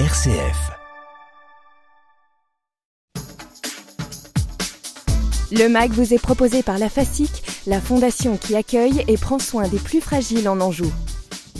RCF. Le MAG vous est proposé par la FASIC, la fondation qui accueille et prend soin des plus fragiles en Anjou.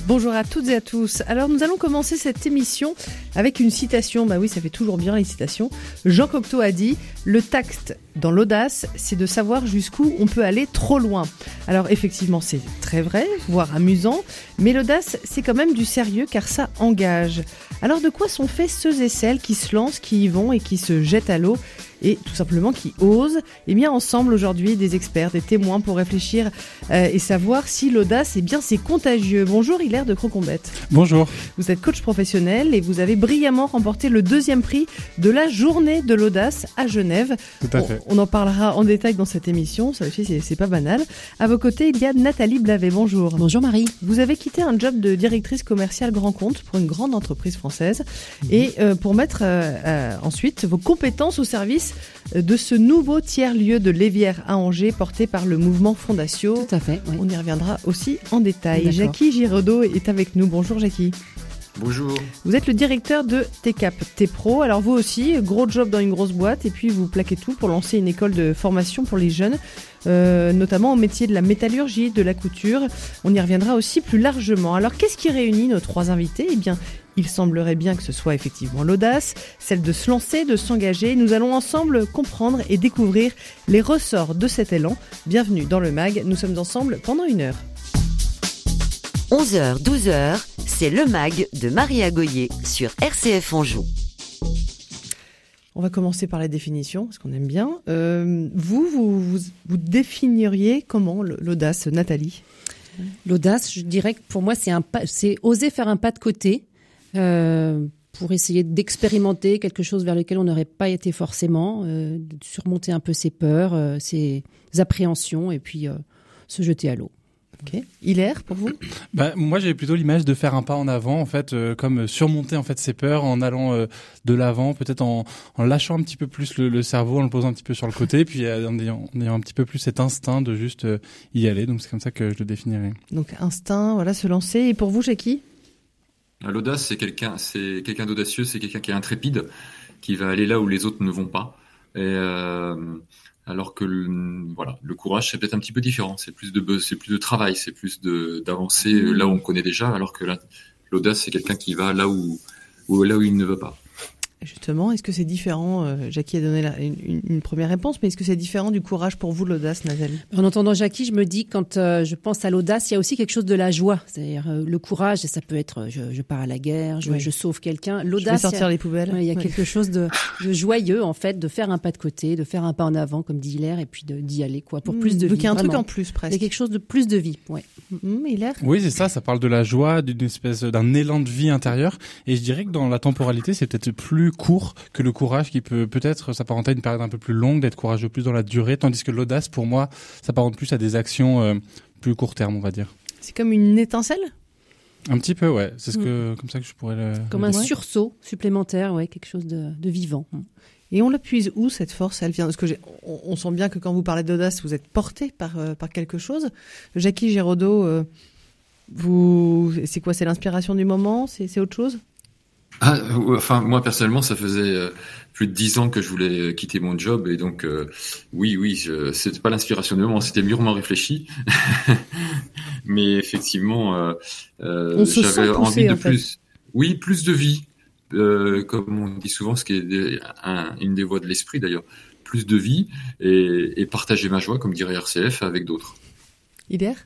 Bonjour à toutes et à tous. Alors nous allons commencer cette émission avec une citation. Bah oui, ça fait toujours bien les citations. Jean Cocteau a dit "Le tact dans l'audace, c'est de savoir jusqu'où on peut aller trop loin." Alors effectivement, c'est très vrai, voire amusant, mais l'audace, c'est quand même du sérieux car ça engage. Alors de quoi sont faits ceux et celles qui se lancent, qui y vont et qui se jettent à l'eau et tout simplement qui osent? Eh bien ensemble aujourd'hui des experts, des témoins pour réfléchir euh, et savoir si l'audace, eh bien c'est contagieux. Bonjour Hilaire de Crocombette. Bonjour. Vous êtes coach professionnel et vous avez brillamment remporté le deuxième prix de la journée de l'audace à Genève. Tout à fait. On, en parlera en détail dans cette émission, ça aussi c'est- pas banal. À vos côtés, il y a Nathalie Blavet. Bonjour. Bonjour Marie. Vous avez quitté un job de directrice commerciale grand compte pour une grande entreprise française et euh, pour mettre euh, euh, ensuite vos compétences au service de ce nouveau tiers-lieu de Lévière à Angers porté par le mouvement Fondatio. Tout à fait. On y reviendra aussi en détail. Jackie Giraudot est avec nous. Bonjour Jackie. Bonjour. Vous êtes le directeur de TCAP T-Pro. Alors vous aussi, gros job dans une grosse boîte et puis vous plaquez tout pour lancer une école de formation pour les jeunes, euh, notamment au métier de la métallurgie, de la couture. On y reviendra aussi plus largement. Alors qu'est-ce qui réunit nos trois invités? Eh bien, il semblerait bien que ce soit effectivement l'audace, celle de se lancer, de s'engager. Nous allons ensemble comprendre et découvrir les ressorts de cet élan. Bienvenue dans le MAG. Nous sommes ensemble pendant une heure. 11h, 12h, c'est le MAG de Maria Goyer sur RCF Anjou. On va commencer par la définition, parce qu'on aime bien. Euh, vous, vous, vous, vous définiriez comment l'audace, Nathalie? L'audace, je dirais que pour moi, c'est un pas, c'est oser faire un pas de côté euh, pour essayer d'expérimenter quelque chose vers lequel on n'aurait pas été forcément, euh, de surmonter un peu ses peurs, euh, ses appréhensions et puis euh, se jeter à l'eau. Ok. Hilaire, pour vous? Bah, moi, j'ai plutôt l'image de faire un pas en avant, en fait, euh, comme surmonter en fait ses peurs en allant euh, de l'avant, peut-être en, en lâchant un petit peu plus le, le cerveau, en le posant un petit peu sur le côté, puis euh, en, ayant, en ayant un petit peu plus cet instinct de juste euh, y aller. Donc c'est comme ça que je le définirais. Donc instinct, voilà, se lancer. Et pour vous, Jackie L'audace, c'est quelqu'un, c'est quelqu'un d'audacieux, c'est quelqu'un qui est intrépide, qui va aller là où les autres ne vont pas. Et euh, alors que le, voilà, le courage, c'est peut-être un petit peu différent. C'est plus de c'est plus de travail, c'est plus de d'avancer là où on connaît déjà. Alors que la- l'audace, c'est quelqu'un qui va là où, où là où il ne veut pas. Justement, est-ce que c'est différent euh, Jackie a donné la- une, première réponse, mais est-ce que c'est différent du courage pour vous, l'audace, Nathalie? En entendant Jackie, je me dis quand euh, je pense à l'audace, il y a aussi quelque chose de la joie, c'est-à-dire euh, le courage. Ça peut être euh, je, je pars à la guerre, je, Oui. je sauve quelqu'un. Je vais L'audace, il y a- sortir les poubelles. Ouais, il y a Ouais. quelque chose de, de joyeux en fait, de faire un pas de côté, de faire un pas en avant, comme dit Hilaire, et puis de- d'y aller quoi, pour plus de Donc vie. il y a un truc en plus, Il y a presque. quelque chose de plus de vie. Ouais. Hum, Hilaire? Oui, c'est ça. Ça parle de la joie, d'une espèce d'un élan de vie intérieure. Et je dirais que dans la temporalité, c'est peut-être plus court que le courage, qui peut peut-être s'apparenter à une période un peu plus longue, d'être courageux plus dans la durée, tandis que l'audace, pour moi, s'apparente plus à des actions euh, plus court terme, on va dire. C'est comme une étincelle? Un petit peu, ouais. C'est ce que, comme ça que je pourrais le. Comme le un dire. sursaut supplémentaire, ouais, quelque chose de, de vivant. Et on la puise où cette force? Elle vient parce que j'ai- on, on sent bien que quand vous parlez d'audace, vous êtes porté par euh, par quelque chose. Jackie Giraudot, euh, vous, c'est quoi? C'est l'inspiration du moment? C'est c'est autre chose? Ah, enfin, moi personnellement, ça faisait euh, plus de dix ans que je voulais quitter mon job et donc euh, oui, oui, je, c'était pas l'inspiration du moment, c'était mûrement réfléchi. Mais effectivement, euh, euh, se j'avais envie de en fait. plus, oui, plus de vie, euh, comme on dit souvent, ce qui est un- une des voies de l'esprit d'ailleurs, plus de vie et, et partager ma joie, comme dirait RCF, avec d'autres. Hilaire?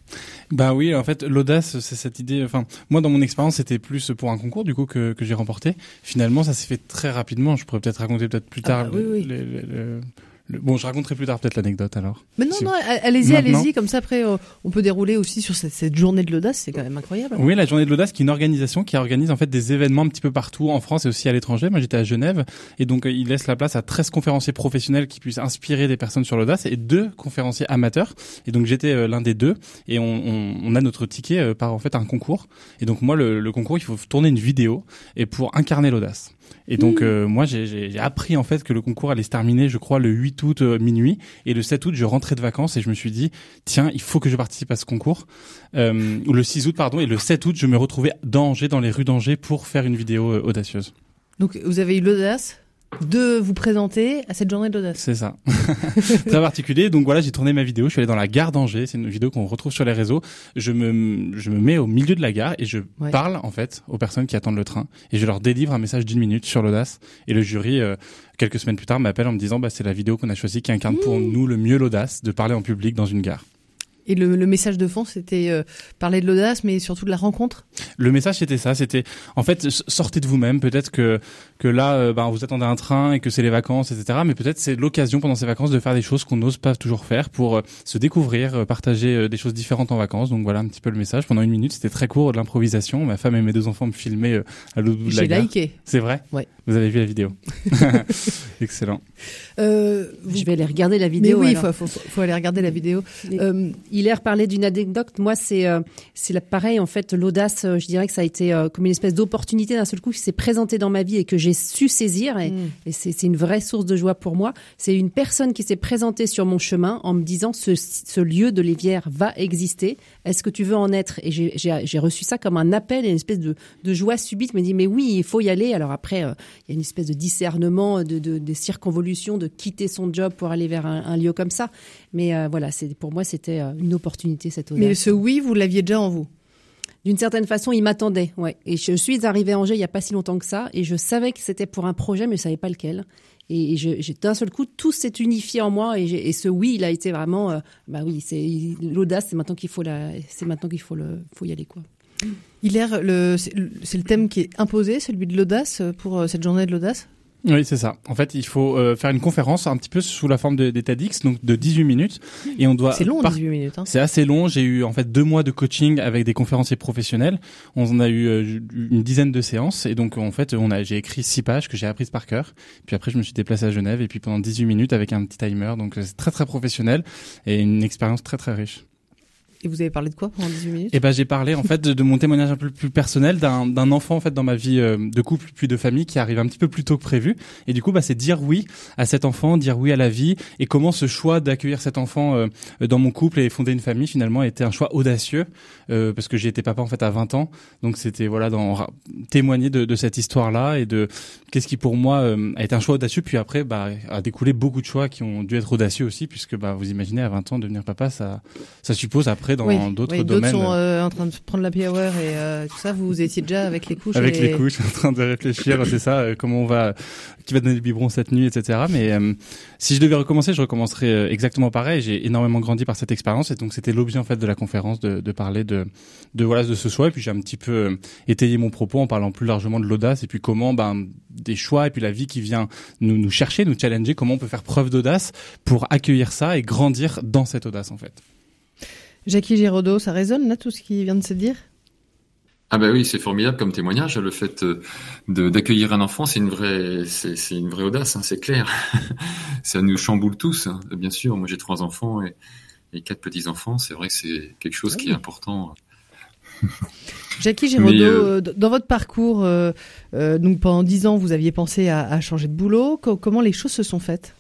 Bah oui, en fait, l'audace, c'est cette idée. Enfin, moi, dans mon expérience, c'était plus pour un concours du coup que, que j'ai remporté. Finalement, ça s'est fait très rapidement. Je pourrais peut-être raconter peut-être plus Ah tard. bah oui, le- oui. le- le- le- le- bon, je raconterai plus tard peut-être l'anecdote alors. Mais non, Si- non, allez-y, allez-y. Comme ça, après, euh, on peut dérouler aussi sur cette, cette journée de l'audace. C'est quand même incroyable. Oui, la journée de l'audace, qui est une organisation qui organise en fait des événements un petit peu partout en France et aussi à l'étranger. Moi, j'étais à Genève et donc euh, il laisse la place à 13 conférenciers professionnels qui puissent inspirer des personnes sur l'audace et deux conférenciers amateurs. Et donc j'étais euh, l'un des deux et on, on, on a notre ticket euh, par en fait un concours. Et donc moi, le, le concours, il faut tourner une vidéo et pour incarner l'audace. Et donc euh, moi j'ai- appris en fait que le concours allait se terminer, je crois, le 8 août euh, minuit. Et le 7 août, je rentrais de vacances et je me suis dit, tiens, il faut que je participe à ce concours. Euh, le 6 août, pardon, et le 7 août, je me retrouvais d'Angers, dans les rues d'Angers, pour faire une vidéo euh, audacieuse. Donc vous avez eu l'audace de vous présenter à cette journée d'audace. C'est ça. Très particulier. Donc voilà, j'ai tourné ma vidéo. Je suis allé dans la gare d'Angers. C'est une vidéo qu'on retrouve sur les réseaux. Je me, je me mets au milieu de la gare et je Ouais. parle en fait aux personnes qui attendent le train et je leur délivre un message d'une minute sur l'audace. Et le jury, euh, quelques semaines plus tard, m'appelle en me disant bah c'est la vidéo qu'on a choisie qui incarne pour nous le mieux l'audace de parler en public dans une gare. Et le, le message de fond, c'était euh, parler de l'audace, mais surtout de la rencontre. Le message c'était ça, c'était en fait sortez de vous-même. Peut-être que que là, euh, ben, vous attendez un train et que c'est les vacances, etc. Mais peut-être c'est l'occasion pendant ces vacances de faire des choses qu'on n'ose pas toujours faire pour euh, se découvrir, euh, partager euh, des choses différentes en vacances. Donc voilà un petit peu le message. Pendant une minute, c'était très court de l'improvisation. Ma femme et mes deux enfants me filmaient euh, à l'autre bout de la J'ai gare. liké. C'est vrai. Ouais. Vous avez vu la vidéo. Excellent. Euh, vous- Je vais aller regarder la Mais vidéo. oui, il faut, faut, faut aller regarder la vidéo. Mais- Euh, Hilaire parlait d'une anecdote. Moi, c'est euh, c'est pareil. En fait, l'audace, euh, je dirais que ça a été euh, comme une espèce d'opportunité d'un seul coup qui s'est présentée dans ma vie et que j'ai su saisir. Et, Mm. et c'est une vraie source de joie pour moi. C'est une personne qui s'est présentée sur mon chemin en me disant ce, ce lieu de l'Évière va exister. Est-ce que tu veux en être? Et j'ai- reçu ça comme un appel et une espèce de, de joie subite. Je me dis mais oui, il faut y aller. Alors après, euh, il y a une espèce de discernement, de, de, des circonvolutions, de quitter son job pour aller vers un, un lieu comme ça. Mais voilà, c'est pour moi c'était euh, une opportunité cette audace. mais ce oui, vous l'aviez déjà en vous. D'une certaine façon, il m'attendait, ouais. Et je suis arrivée à Angers il y a pas si longtemps que ça, et je savais que c'était pour un projet, mais je savais pas lequel. Et j'ai d'un seul coup tout s'est unifié en moi, et, ce oui, il a été vraiment, euh, bah oui, c'est l'audace, c'est maintenant qu'il faut la, c'est maintenant qu'il faut le, faut y aller quoi. Hilaire, c'est le- thème qui est imposé, celui de l'audace, pour euh, cette journée de l'audace? Oui, c'est ça. En fait, il faut euh, faire une conférence un petit peu sous la forme de- des TEDx, donc de 18 minutes, et on doit C'est long, par- 18 minutes. Hein. C'est assez long. J'ai eu en fait deux mois de coaching avec des conférenciers professionnels. On en a eu euh, une dizaine de séances et donc en fait on a j'ai écrit six pages que j'ai apprises par cœur. Puis après je me suis déplacé à Genève et puis pendant 18 minutes avec un petit timer. Donc euh, c'est très très professionnel et une expérience très très riche. Et vous avez parlé de quoi pendant 18 minutes? Et ben j'ai parlé en fait de, mon témoignage un peu plus personnel d'un enfant en fait dans ma vie euh, de couple puis de famille qui arrive un petit peu plus tôt que prévu. Et du coup bah c'est dire oui à cet enfant, dire oui à la vie et comment ce choix d'accueillir cet enfant euh, dans mon couple et fonder une famille finalement était un choix audacieux euh, parce que j'ai été papa en fait à 20 ans. Donc c'était voilà dans témoigner de, de cette histoire là et de qu'est-ce qui pour moi euh, a été un choix audacieux. Puis après bah a découlé beaucoup de choix qui ont dû être audacieux aussi puisque bah vous imaginez à 20 ans devenir papa ça ça suppose après dans Oui, d'autres oui, domaines sont euh, en train de prendre la hour et euh, tout ça. Vous étiez déjà avec les couches. avec et les couches, en train de réfléchir, c'est ça, euh, comment on va, qui va donner le biberon cette nuit, etc. Mais si je devais recommencer, je recommencerais exactement pareil. J'ai énormément grandi par cette expérience et donc c'était l'objet en fait de la conférence de, de parler de, de voilà de ce choix. Et puis j'ai un petit peu étayé mon propos en parlant plus largement de l'audace et puis comment ben des choix et puis la vie qui vient nous nous chercher, nous challenger, comment on peut faire preuve d'audace pour accueillir ça et grandir dans cette audace en fait. Jackie Giraudot, ça résonne là tout ce qui vient de se dire? Ah bah oui, c'est formidable comme témoignage. Le fait euh, d'accueillir un enfant, c'est une vraie, c'est c'est une vraie audace, hein, c'est clair. ça nous chamboule tous, hein, bien sûr. Moi, j'ai trois enfants et, et quatre petits enfants. C'est vrai que c'est quelque chose qui est important. Jackie Giraudot, Mais, euh, euh, dans votre parcours, euh, euh, donc pendant 10 ans, vous aviez pensé à, à changer de boulot. Co- comment les choses se sont faites?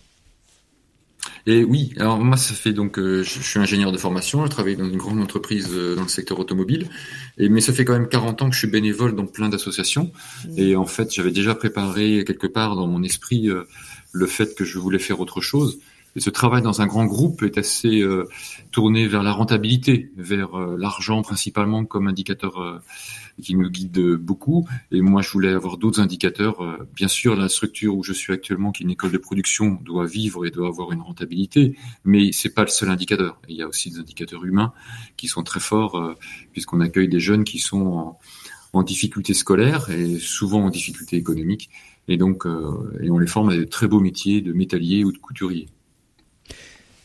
Et oui, alors moi, ça fait donc, euh, je, je suis ingénieur de formation, je travaille dans une grande entreprise euh, dans le secteur automobile, et mais ça fait quand même 40 ans que je suis bénévole dans plein d'associations, et en fait, j'avais déjà préparé quelque part dans mon esprit euh, le fait que je voulais faire autre chose. Et ce travail dans un grand groupe est assez euh, tourné vers la rentabilité, vers euh, l'argent principalement comme indicateur euh, qui nous guide beaucoup. Et moi, je voulais avoir d'autres indicateurs. Euh, Bien sûr, la structure où je suis actuellement, qui est une école de production, doit vivre et doit avoir une rentabilité, mais c'est pas le seul indicateur. Il y a aussi des indicateurs humains qui sont très forts, euh, puisqu'on accueille des jeunes qui sont en, difficulté scolaire et souvent en difficulté économique. Et donc, euh, et on les forme à de très beaux métiers de métallier ou de couturier.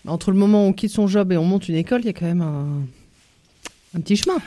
Entre le moment où on quitte son job et on monte une école, il y a quand même un petit chemin.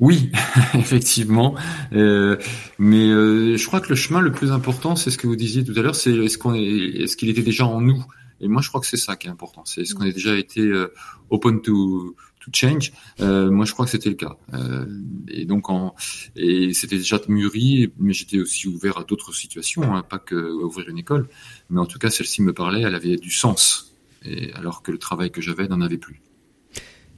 Oui, effectivement. Euh, mais euh, je crois que le chemin le plus important, c'est ce que vous disiez tout à l'heure, c'est est-ce qu'on est, est-ce qu'il était déjà en nous? Et moi, je crois que c'est ça qui est important. C'est est-ce qu'on a déjà été euh, open to to change? Euh, moi, je crois que c'était le cas. Euh, et donc, en, et c'était déjà mûri, mais j'étais aussi ouvert à d'autres situations, hein, pas que à ouvrir une école. Mais en tout cas, celle-ci me parlait, elle avait du sens. Et alors que le travail que j'avais n'en avait plus.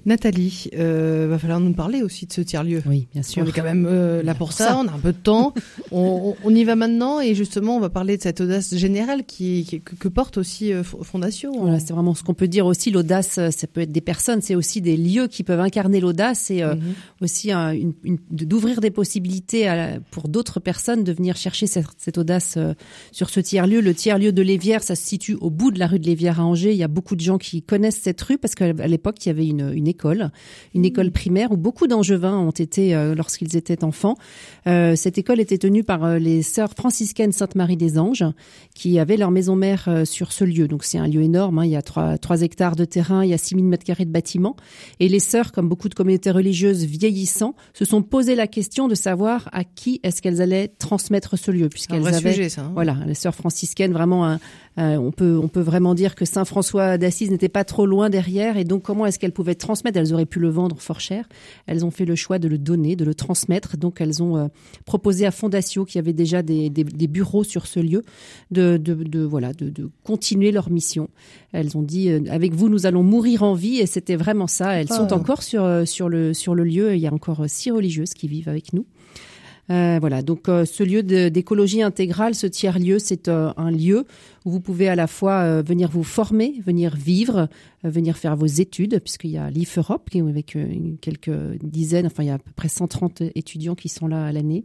Nathalie, euh, va falloir nous parler aussi de ce tiers-lieu. Oui, bien sûr. On est quand même euh, là pour ça, on a un peu de temps. on, on, y va maintenant et justement, on va parler de cette audace générale qui, qui que, porte aussi euh, Fondation. Voilà, c'est vraiment ce qu'on peut dire aussi. L'audace, euh, ça peut être des personnes, c'est aussi des lieux qui peuvent incarner l'audace et mm -hmm. aussi une, une, d'ouvrir des possibilités à, pour d'autres personnes de venir chercher cette, cette audace sur ce tiers-lieu. Le tiers-lieu de Lévière, ça se situe au bout de la rue de Lévière à Angers. Il y a beaucoup de gens qui connaissent cette rue parce qu'à l'époque, il y avait une, une école, une mmh. école primaire où beaucoup d'Angevins ont été euh, lorsqu'ils étaient enfants. Euh, cette école était tenue par euh, les sœurs franciscaines Sainte-Marie des Anges qui avaient leur maison mère sur ce lieu. Donc c'est un lieu énorme. Hein. Il y a trois, trois hectares de terrain, il y a 6000 mètres carrés de bâtiments. Et les sœurs, comme beaucoup de communautés religieuses vieillissant, se sont posé la question de savoir à qui est-ce qu'elles allaient transmettre ce lieu, puisqu'elles avaient, sujet, ça, hein. voilà, les sœurs franciscaines vraiment un, euh, on peut on peut vraiment dire que Saint François d'Assise n'était pas trop loin derrière et donc comment est-ce qu'elles pouvaient transmettre? Elles auraient pu le vendre fort cher. Elles ont fait le choix de le donner, de le transmettre. Donc elles ont euh, proposé à Fondatio qui avait déjà des, des, des, bureaux sur ce lieu de, de, de voilà de, de, continuer leur mission. Elles ont dit euh, avec vous nous allons mourir en vie et c'était vraiment ça. Elles ah. sont encore sur sur le sur le lieu. Il y a encore six religieuses qui vivent avec nous. Euh, voilà, donc euh, ce lieu d'écologie intégrale, ce tiers-lieu, c'est euh, un lieu où vous pouvez à la fois venir vous former, venir vivre, venir faire vos études, puisqu'il y a l'IF Europe, avec quelques dizaines, enfin il y a à peu près 130 étudiants qui sont là à l'année.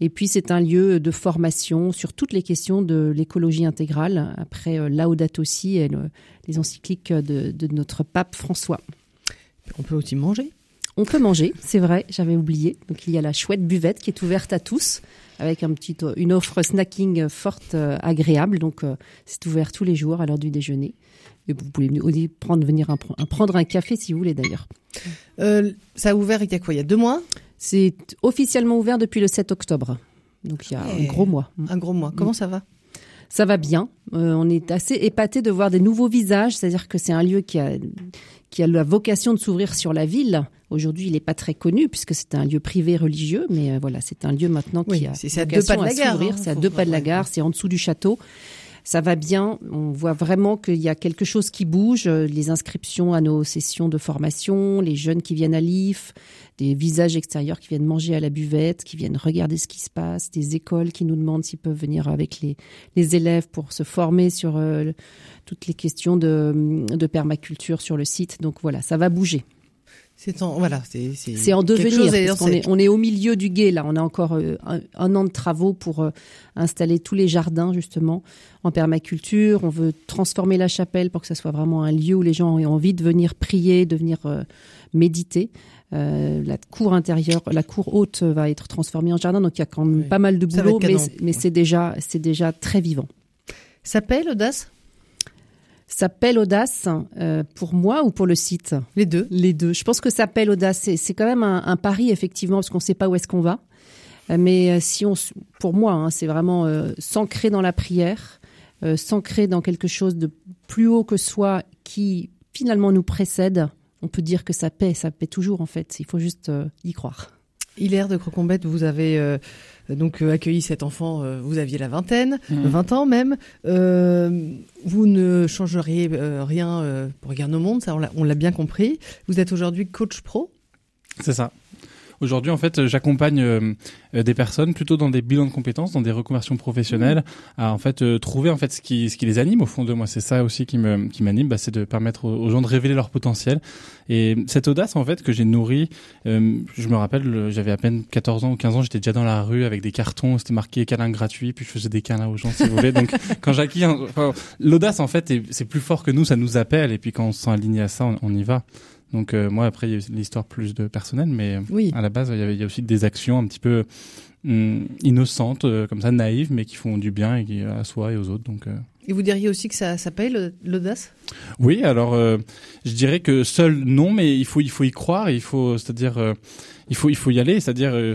Et puis c'est un lieu de formation sur toutes les questions de l'écologie intégrale, après Laudato Si et le, les encycliques de, de notre pape François. On peut aussi manger on peut manger, c'est vrai, j'avais oublié. Donc il y a la chouette buvette qui est ouverte à tous avec un petit, une offre snacking forte, euh, agréable. Donc euh, c'est ouvert tous les jours à l'heure du déjeuner. Et vous pouvez aussi prendre, venir un, un, prendre un café si vous voulez d'ailleurs. Euh, ça a ouvert il y a quoi? Il y a deux mois? C'est officiellement ouvert depuis le 7 octobre. Donc il y a Et un gros mois. Un gros mois. Comment mmh. ça va? Ça va bien. Euh, on est assez épaté de voir des nouveaux visages, c'est-à-dire que c'est un lieu qui a qui a la vocation de s'ouvrir sur la ville. Aujourd'hui, il n'est pas très connu puisque c'est un lieu privé religieux, mais euh, voilà, c'est un lieu maintenant qui oui, a c'est à deux pas de la gare. Hein, c'est à deux pas de la gare, c'est en dessous du château. Ça va bien. On voit vraiment qu'il y a quelque chose qui bouge. Les inscriptions à nos sessions de formation, les jeunes qui viennent à l'IF, des visages extérieurs qui viennent manger à la buvette, qui viennent regarder ce qui se passe, des écoles qui nous demandent s'ils peuvent venir avec les, les élèves pour se former sur euh, toutes les questions de, de permaculture sur le site. Donc voilà, ça va bouger. C'est en voilà, c'est en devenir. Parce on, est, on est au milieu du guet là. On a encore euh, un, un, an de travaux pour euh, installer tous les jardins justement en permaculture. On veut transformer la chapelle pour que ça soit vraiment un lieu où les gens aient envie de venir prier, de venir euh, méditer. Euh, la cour intérieure, la cour haute va être transformée en jardin, donc il y a quand même oui. pas mal de boulot, mais, mais c'est déjà c'est déjà très vivant. S'appelle Audace? S'appelle Audace euh, pour moi ou pour le site? Les deux. Les deux. Je pense que s'appelle Audace, c'est quand même un, un, pari effectivement parce qu'on ne sait pas où est-ce qu'on va. Euh, mais si on, pour moi, hein, c'est vraiment euh, s'ancrer dans la prière, euh, s'ancrer dans quelque chose de plus haut que soi qui finalement nous précède. On peut dire que ça paie, ça paie toujours en fait. Il faut juste euh, y croire. Hilaire de Crocombette, vous avez euh, donc euh, accueilli cet enfant, euh, vous aviez la vingtaine, mmh. 20 ans même. Euh, vous ne changeriez euh, rien euh, pour Regarde au monde, ça on l'a bien compris. Vous êtes aujourd'hui coach pro C'est ça. Aujourd'hui, en fait, j'accompagne euh, des personnes plutôt dans des bilans de compétences, dans des reconversions professionnelles, à en fait euh, trouver en fait ce qui ce qui les anime au fond de moi. C'est ça aussi qui me qui m'anime, bah, c'est de permettre aux, gens de révéler leur potentiel. Et cette audace en fait que j'ai nourrie, euh, je me rappelle, j'avais à peine 14 ans ou 15 ans, j'étais déjà dans la rue avec des cartons, c'était marqué câlin gratuit, puis je faisais des câlins aux gens si vous voulez. Donc quand j'acquis, l'audace en fait, c'est plus fort que nous, ça nous appelle. Et puis quand on se sent aligné à ça, on y va. Donc euh, moi après il y a l'histoire plus de personnel, mais oui. à la base il y, avait, il y a aussi des actions un petit peu hum, innocentes, euh, comme ça naïves, mais qui font du bien et qui, à soi et aux autres. Donc euh... et vous diriez aussi que ça s'appelle l'audace? Oui, alors euh, je dirais que seul non, mais il faut il faut y croire, il faut c'est-à-dire euh, il faut il faut y aller, c'est-à-dire euh,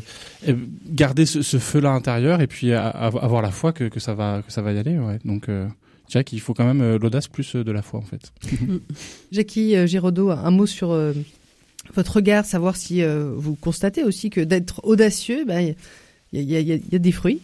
garder ce, ce feu là intérieur et puis à, à, avoir la foi que, que ça va que ça va y aller. Ouais. Donc euh, je dirais qu'il faut quand même euh, l'audace plus euh, de la foi en fait. Jackie euh, Giraudot, un mot sur euh, votre regard, savoir si euh, vous constatez aussi que d'être audacieux, il bah, y, y, y, y, a des fruits.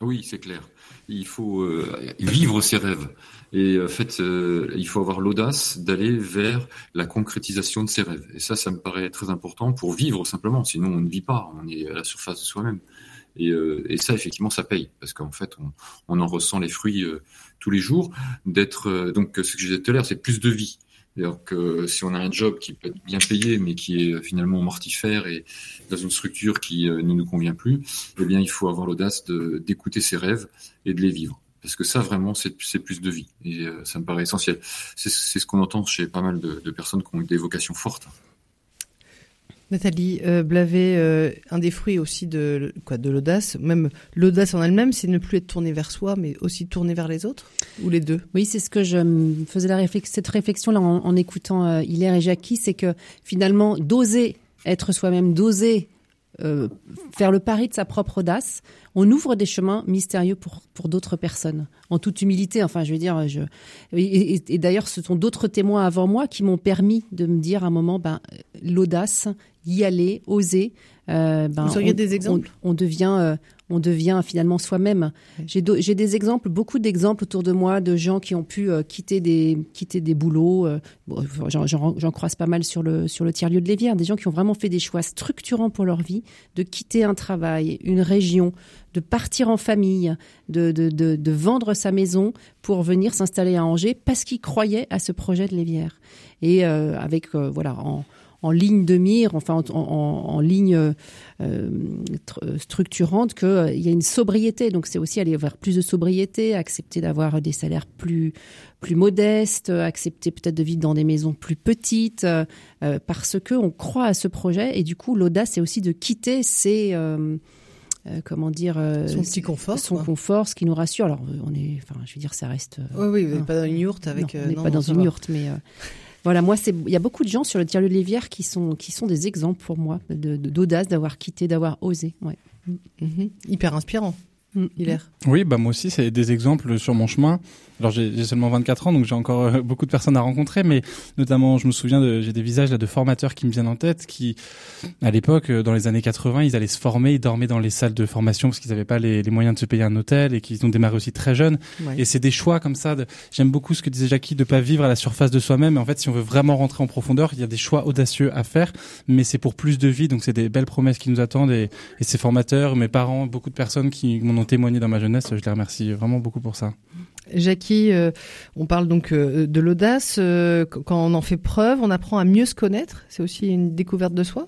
Oui, c'est clair. Il faut euh, vivre ses rêves. Et en fait, euh, il faut avoir l'audace d'aller vers la concrétisation de ses rêves. Et ça, ça me paraît très important pour vivre simplement. Sinon, on ne vit pas. On est à la surface de soi-même. Et, euh, et, ça, effectivement, ça paye parce qu'en fait, on, on, en ressent les fruits tous les jours. D'être donc ce que je disais tout à l'heure, c'est plus de vie. Alors que si on a un job qui peut être bien payé, mais qui est finalement mortifère et dans une structure qui ne nous convient plus, eh bien, il faut avoir l'audace d'écouter ses rêves et de les vivre parce que ça vraiment c'est plus de vie et euh, ça me paraît essentiel. C'est ce qu'on entend chez pas mal de, de, personnes qui ont des vocations fortes. Nathalie euh, Blavet, euh, un des fruits aussi de quoi de l'audace, même l'audace en elle-même, c'est ne plus être tourné vers soi, mais aussi tourné vers les autres, ou les deux? Oui, c'est ce que je faisais la cette réflexion là en, écoutant euh, Hilaire et Jackie, c'est que finalement d'oser être soi-même, d'oser faire le pari de sa propre audace, on ouvre des chemins mystérieux pour, pour d'autres personnes. En toute humilité, enfin, je veux dire, et d'ailleurs, ce sont d'autres témoins avant moi qui m'ont permis de me dire à un moment, ben, l'audace, y aller, oser. Euh, ben, Vous auriez on, des exemples? on, on devient, euh, on devient finalement soi-même. Oui. J'ai des exemples, beaucoup d'exemples autour de moi de gens qui ont pu euh, quitter des quitter des boulots. Bon, J'en croise pas mal sur le sur le tiers lieu de Lévière, des gens qui ont vraiment fait des choix structurants pour leur vie, de quitter un travail, une région, de partir en famille, de, de, de, de vendre sa maison pour venir s'installer à Angers parce qu'ils croyaient à ce projet de Lévière. Et avec voilà en en ligne de mire, enfin en, en, en ligne euh, structurante, qu'il euh, y a une sobriété. Donc c'est aussi aller vers plus de sobriété, accepter d'avoir des salaires plus plus modestes, accepter peut-être de vivre dans des maisons plus petites, euh, parce que on croit à ce projet. Et du coup, l'audace, c'est aussi de quitter ces euh, euh, comment dire euh, son petit confort son quoi. confort ce qui nous rassure alors on est enfin je veux dire ça reste oui oui vous n'êtes pas dans une yourte avec non, on n'est pas dans une yourte mais voilà, moi, c'est il y a beaucoup de gens sur le tiers-lieu de Lévière qui sont qui sont des exemples pour moi de d'audace, d'avoir quitté, d'avoir osé. Ouais. Mm -hmm. Hyper inspirant. Mm -hmm. Hilaire. Oui, bah moi aussi, c'est des exemples sur mon chemin. Alors j'ai seulement 24 ans, donc j'ai encore euh, beaucoup de personnes à rencontrer, mais notamment, je me souviens, de, j'ai des visages là de formateurs qui me viennent en tête, qui, à l'époque, euh, dans les années 80, ils allaient se former, ils dormaient dans les salles de formation parce qu'ils n'avaient pas les, les, moyens de se payer un hôtel et qu'ils ont démarré aussi très jeunes. Ouais. Et c'est des choix comme ça. De... J'aime beaucoup ce que disait Jackie, de pas vivre à la surface de soi-même. En fait, si on veut vraiment rentrer en profondeur, il y a des choix audacieux à faire, mais c'est pour plus de vie, donc c'est des belles promesses qui nous attendent. Et, et ces formateurs, mes parents, beaucoup de personnes qui m'en ont témoigné dans ma jeunesse, je les remercie vraiment beaucoup pour ça. Jackie, euh, on parle donc euh, de l'audace. Euh, quand on en fait preuve, on apprend à mieux se connaître. C'est aussi une découverte de soi?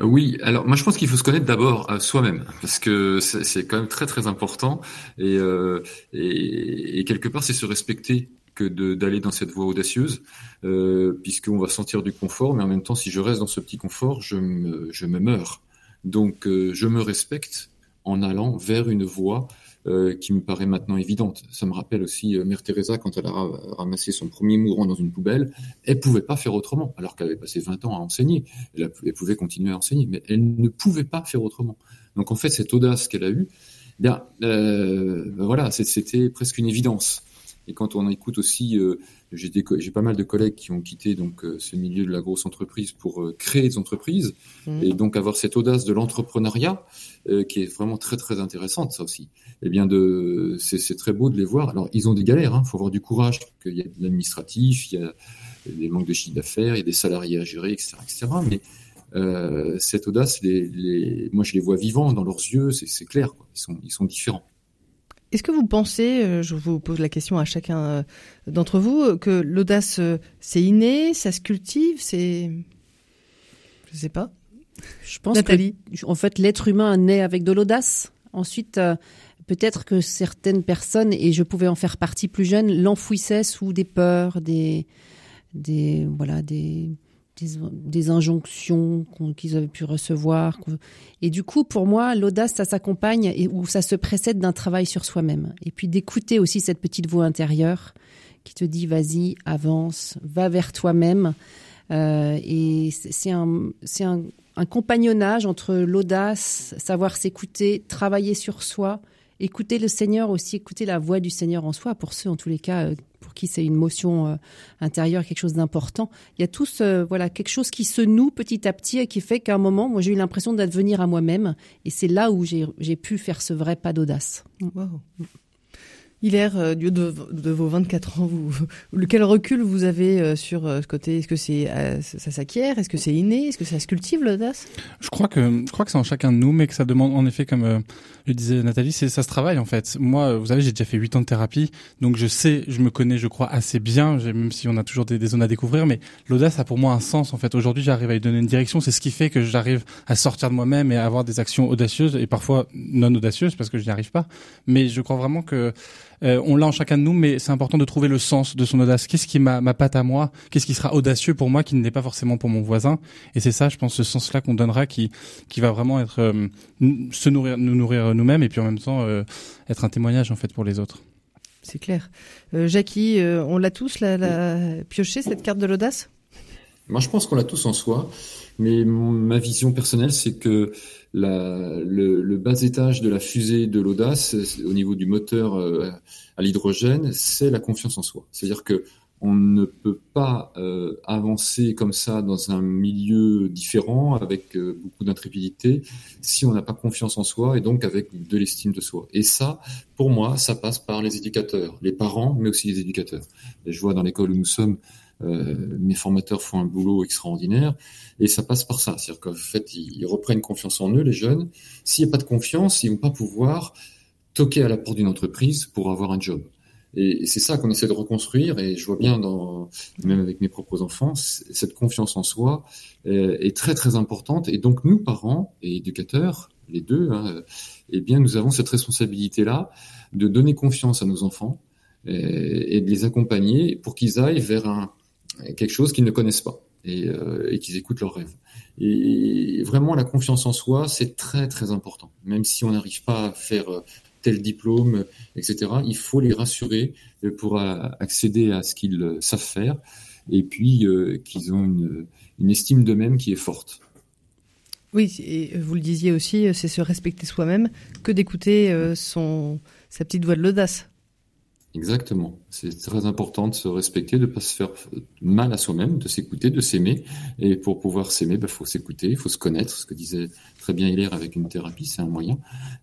Oui, alors moi je pense qu'il faut se connaître d'abord soi-même parce que c'est quand même très très important et, euh, et, et quelque part c'est se respecter que d'aller dans cette voie audacieuse euh, puisqu'on va sentir du confort mais en même temps si je reste dans ce petit confort je me, je me meurs donc je me respecte en allant vers une voie euh, qui me paraît maintenant évidente. Ça me rappelle aussi euh, Mère Teresa quand elle a ramassé son premier mourant dans une poubelle, elle pouvait pas faire autrement, alors qu'elle avait passé 20 ans à enseigner. Elle, elle, pouvait continuer à enseigner, mais elle ne pouvait pas faire autrement. Donc en fait, cette audace qu'elle a eue, eh bien, euh, voilà, c'était presque une évidence. Et quand on écoute aussi, euh, j'ai pas mal de collègues qui ont quitté donc euh, ce milieu de la grosse entreprise pour euh, créer des entreprises mmh. et donc avoir cette audace de l'entrepreneuriat qui est vraiment très très intéressante ça aussi. Eh bien de c'est très beau de les voir. Alors ils ont des galères, il hein, faut avoir du courage, qu'il y a de l'administratif, il y a des manques de chiffre d'affaires, il y a des salariés à gérer, etc., etc. Mais euh, cette audace, les, les, moi je les vois vivants dans leurs yeux, c'est clair, quoi. Ils sont ils sont différents. Est-ce que vous pensez, euh, je vous pose la question à chacun euh, d'entre vous, que l'audace, euh, c'est inné, ça se cultive, c'est... Je sais pas. Je pense Nathalie. que, en fait, l'être humain naît avec de l'audace. Ensuite, peut-être que certaines personnes, et je pouvais en faire partie plus jeune, l'enfouissaient sous des peurs, des, des, voilà, des, des, injonctions qu'ils avaient pu recevoir. Et du coup, pour moi, l'audace, ça s'accompagne et ou ça se précède d'un travail sur soi-même. Et puis d'écouter aussi cette petite voix intérieure qui te dit vas-y, avance, va vers toi-même. Euh, et c'est un, c'est un, un compagnonnage entre l'audace, savoir s'écouter, travailler sur soi écouter le Seigneur aussi, écouter la voix du Seigneur en soi, pour ceux en tous les cas euh, pour qui c'est une motion euh, intérieure, quelque chose d'important. Il y a tous voilà quelque chose qui se noue petit à petit et qui fait qu'à un moment, moi j'ai eu l'impression d'advenir à moi-même et c'est là où j'ai pu faire ce vrai pas d'audace. Hilaire, euh, du haut de, de, vos 24 ans, vous, quel recul vous avez euh, sur euh, ce côté? Est-ce que c'est ça s'acquiert? Est-ce que c'est inné? Est-ce que ça se cultive l'audace? Je crois que je crois que c'est en chacun de nous, mais que ça demande en effet, comme je disais Nathalie, c'est ça se travaille en fait. Moi, vous savez, j'ai déjà fait 8 ans de thérapie, donc je sais, je me connais, je crois assez bien, même si on a toujours des, des zones à découvrir, mais l'audace a pour moi un sens en fait. Aujourd'hui, j'arrive à lui donner une direction. C'est ce qui fait que j'arrive à sortir de moi-même et à avoir des actions audacieuses et parfois non audacieuses parce que je n'y arrive pas. Mais je crois vraiment que euh, on l'a en chacun de nous, mais c'est important de trouver le sens de son audace. Qu'est-ce qui m'a ma patte à moi? Qu'est-ce qui sera audacieux pour moi qui ne l'est pas forcément pour mon voisin? Et c'est ça, je pense, ce sens-là qu'on donnera qui qui va vraiment être euh, se nourrir, nous nourrir nous-mêmes et puis en même temps euh, être un témoignage en fait pour les autres. C'est clair. Jackie, on l'a tous la, la pioché cette carte de l'audace? Moi, je pense qu'on l'a tous en soi. Mais ma vision personnelle, c'est que le, bas étage de la fusée de l'audace, au niveau du moteur euh, à l'hydrogène, c'est la confiance en soi. C'est-à-dire que on ne peut pas euh, avancer comme ça dans un milieu différent avec euh, beaucoup d'intrépidité si on n'a pas confiance en soi et donc avec de l'estime de soi. Et ça, pour moi, ça passe par les éducateurs, les parents, mais aussi les éducateurs. Je vois dans l'école où nous sommes, euh, mes formateurs font un boulot extraordinaire et ça passe par ça. C'est-à-dire qu'en fait, ils, reprennent confiance en eux, les jeunes. S'il n'y a pas de confiance, ils vont pas pouvoir toquer à la porte d'une entreprise pour avoir un job. Et, c'est ça qu'on essaie de reconstruire. Et je vois bien, dans, même avec mes propres enfants, cette confiance en soi est, très très importante. Et donc nous, parents et éducateurs, les deux, hein, eh bien, nous avons cette responsabilité-là de donner confiance à nos enfants et de les accompagner pour qu'ils aillent vers un, quelque chose qu'ils ne connaissent pas et, euh, qu'ils écoutent leurs rêves. Et, vraiment, la confiance en soi, c'est très très important. Même si on n'arrive pas à faire euh, tel diplôme, etc., il faut les rassurer pour accéder à ce qu'ils savent faire et puis euh, qu'ils ont une, une estime d'eux-mêmes qui est forte. Oui, et vous le disiez aussi, c'est se respecter soi-même que d'écouter son sa petite voix de l'audace. Exactement. C'est très important de se respecter, de pas se faire mal à soi-même, de s'écouter, de s'aimer. Et pour pouvoir s'aimer, il bah, faut s'écouter, il faut se connaître. Ce que disait très bien Hilaire avec une thérapie, c'est un moyen.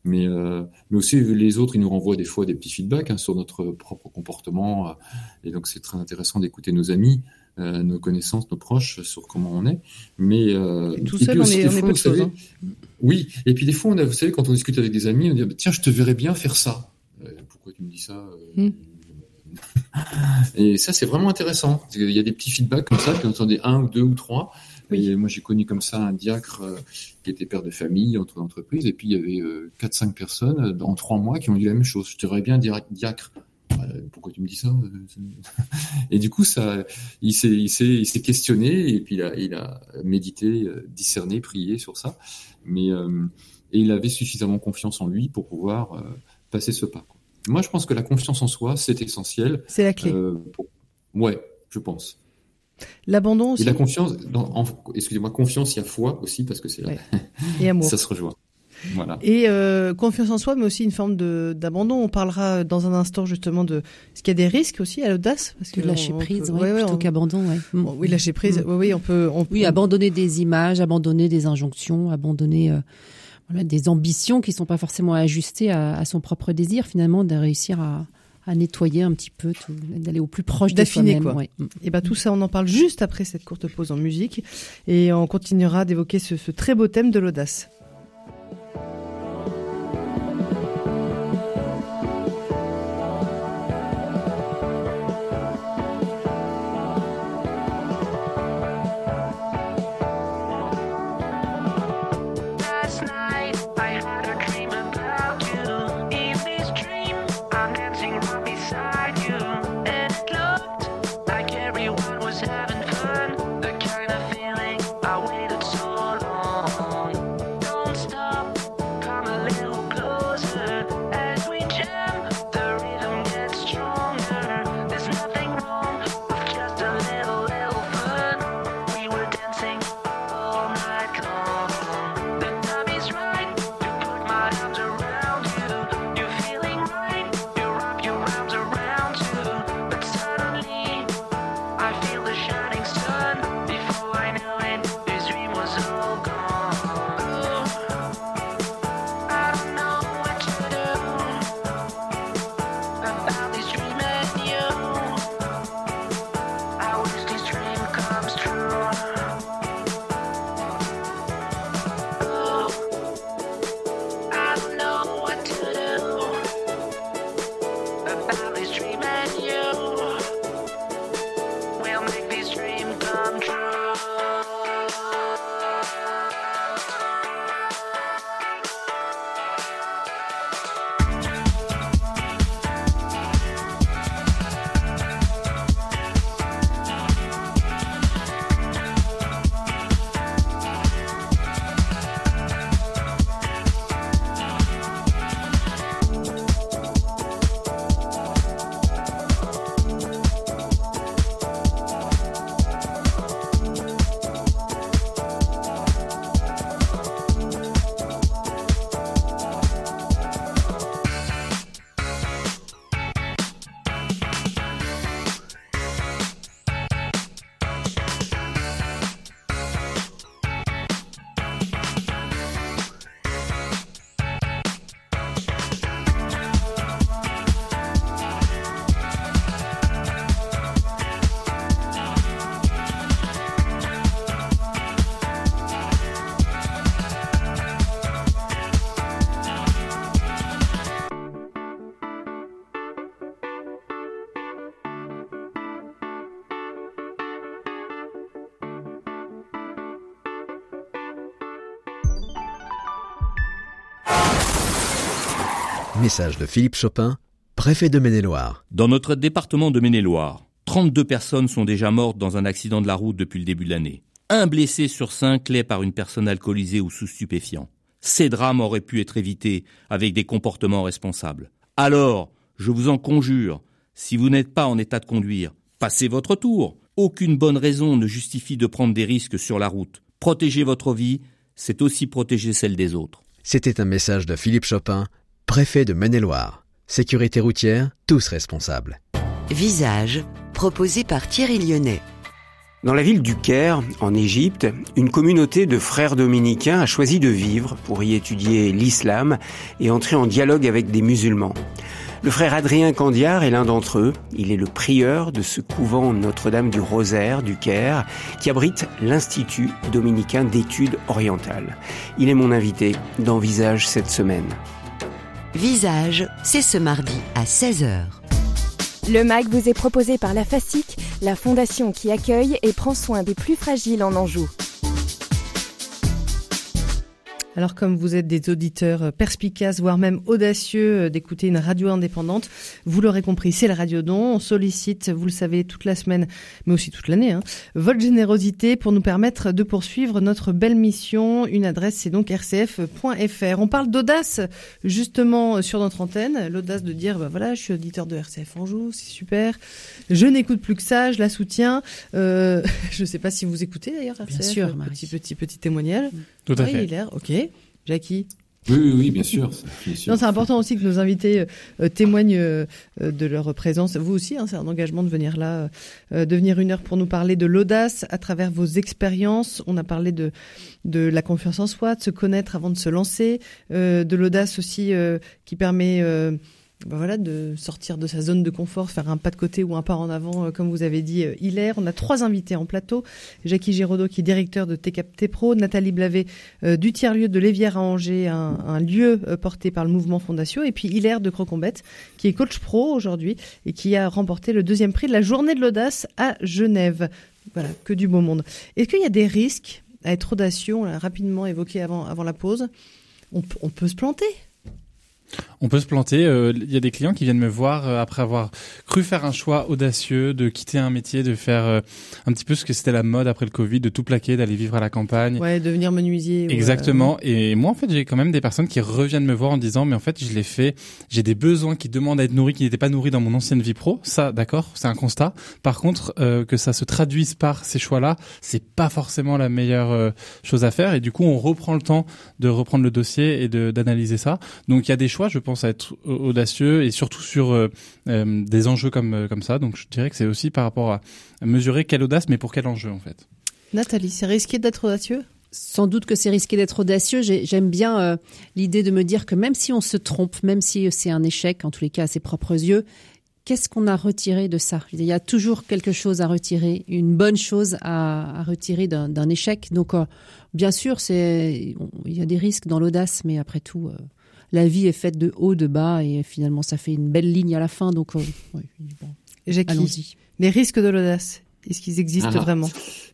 Mais, euh, mais aussi les autres, ils nous renvoient des fois des petits feedbacks hein, sur notre propre comportement. Et donc c'est très intéressant d'écouter nos amis, euh, nos connaissances, nos proches sur comment on est. Mais euh, tout seul, on est, on est peu hein. Oui. Et puis des fois, on a, vous savez, quand on discute avec des amis, on dit tiens, je te verrais bien faire ça. Euh, pourquoi tu me dis ça euh, hmm. Et ça, c'est vraiment intéressant. Il y a des petits feedbacks comme ça, puis on entendait un ou deux ou trois. Et moi, j'ai connu comme ça un diacre euh, qui était père de famille, entre entreprises, et puis il y avait quatre, cinq personnes en trois mois qui ont dit la même chose. Je verrais bien diacre. pourquoi tu me dis ça Et du coup, ça, il s'est, questionné et puis il a, il a médité, discerné, prié sur ça. Mais et il avait suffisamment confiance en lui pour pouvoir passer ce pas. Moi, je pense que la confiance en soi, c'est essentiel. C'est la clé. Euh, ouais, je pense. L'abandon aussi. Et la confiance, excusez-moi, confiance, il y a foi aussi parce que c'est là. Et amour. Ça se rejoint. Voilà. Et euh, confiance en soi, mais aussi une forme de d'abandon. On parlera dans un instant justement de ce qu'il y a des risques aussi à l'audace, parce que lâcher prise, ouais, plutôt qu'abandon. Ouais. oui, lâcher prise. Mm. Oui, oui, on peut. On, oui, abandonner des images, abandonner des injonctions, abandonner. Euh, voilà, des ambitions qui sont pas forcément ajustées à, son propre désir finalement de réussir à, nettoyer un petit peu, d'aller au plus proche d'affiner quoi. Et ben tout ça, on en parle juste après cette courte pause en musique et on continuera d'évoquer ce très beau thème de l'audace. Message de Philippe Chopin, préfet de Maine-et-Loire. Dans notre département de Maine-et-Loire, 32 personnes sont déjà mortes dans un accident de la route depuis le début de l'année. Un blessé sur cinq l'est par une personne alcoolisée ou sous stupéfiants. Ces drames auraient pu être évités avec des comportements responsables. Alors, je vous en conjure, si vous n'êtes pas en état de conduire, passez votre tour. Aucune bonne raison ne justifie de prendre des risques sur la route. Protéger votre vie, c'est aussi protéger celle des autres. C'était un message de Philippe Chopin, préfet de Maine-et-Loire. Sécurité routière, tous responsables. Visage, proposé par Thierry Lyonnais. Dans la ville du Caire, en Égypte, une communauté de frères dominicains a choisi de vivre pour y étudier l'islam et entrer en dialogue avec des musulmans. Le frère Adrien Candiard est l'un d'entre eux. Il est le prieur de ce couvent Notre-Dame du Rosaire du Caire qui abrite l'Institut dominicain d'études orientales. Il est mon invité dans Visage cette semaine. Visage, c'est ce mardi à 16h. Le MAG vous est proposé par la FASIC, la fondation qui accueille et prend soin des plus fragiles en Anjou. Alors comme vous êtes des auditeurs euh, perspicaces, voire même audacieux euh, d'écouter une radio indépendante, vous l'aurez compris, c'est la Radio Don. On sollicite, vous le savez, toute la semaine, mais aussi toute l'année, hein, votre générosité pour nous permettre de poursuivre notre belle mission. Une adresse, c'est donc rcf.fr. On parle d'audace, justement, sur notre antenne. L'audace de dire, bah voilà, je suis auditeur de RCF Anjou, c'est super. Je n'écoute plus que ça, je la soutiens. Euh, je ne sais pas si vous écoutez d'ailleurs RCF. Bien sûr, Petit, petit, petit témoignage. Tout à oui, fait. ok. Jackie Oui, oui, oui, bien sûr. bien sûr. Non, c'est important aussi que nos invités euh, témoignent euh, de leur présence. Vous aussi, hein, c'est un engagement de venir là, euh, de venir une heure pour nous parler de l'audace à travers vos expériences. On a parlé de de la confiance en soi, de se connaître avant de se lancer, euh, de l'audace aussi euh, qui permet euh, ben voilà, de sortir de sa zone de confort, faire un pas de côté ou un pas en avant, euh, comme vous avez dit, euh, Hilaire. On a trois invités en plateau. Jackie Giraudot, qui est directeur de TCAP Pro, Nathalie Blavet, euh, du tiers-lieu de Lévière à Angers, un, lieu porté par le mouvement Fondatio, et puis Hilaire de Crocombette, qui est coach pro aujourd'hui et qui a remporté le deuxième prix de la journée de l'audace à Genève. Voilà, que du beau monde. Est-ce qu'il y a des risques à être audacieux? On l'a rapidement évoqué avant, avant la pause. On peut se planter. On peut se planter. euh, Il y a des clients qui viennent me voir euh, après avoir cru faire un choix audacieux, de quitter un métier, de faire euh, un petit peu ce que c'était la mode après le Covid, de tout plaquer, d'aller vivre à la campagne. Ouais, devenir menuisier. Exactement. Et moi, en fait, j'ai quand même des personnes qui reviennent me voir en disant, mais en fait, je l'ai fait. J'ai des besoins qui demandent à être nourris, qui n'étaient pas nourris dans mon ancienne vie pro. Ça, d'accord, c'est un constat. Par contre, que ça se traduise par ces choix-là, c'est pas forcément la meilleure chose à faire. Et du coup, on reprend le temps de reprendre le dossier et d'analyser ça. Donc, il y a des choix, je pense, à être au- audacieux et surtout sur euh, euh, des enjeux comme euh, comme ça. Donc, je dirais que c'est aussi par rapport à mesurer quelle audace, mais pour quel enjeu, en fait. Nathalie, c'est risqué d'être audacieux? Sans doute que c'est risqué d'être audacieux. J'ai- J'aime bien euh, l'idée de me dire que même si on se trompe, même si c'est un échec, en tous les cas à ses propres yeux, qu'est-ce qu'on a retiré de ça? Il y a toujours quelque chose à retirer, une bonne chose à, à retirer d'un échec. Donc, euh, bien sûr, il y a des risques dans l'audace, mais après tout, euh, la vie est faite de haut, de bas, et finalement, ça fait une belle ligne à la fin. Donc, euh, ouais, bon, Jackie, allons-y. les risques de l'audace, est-ce qu'ils existent Ah. vraiment?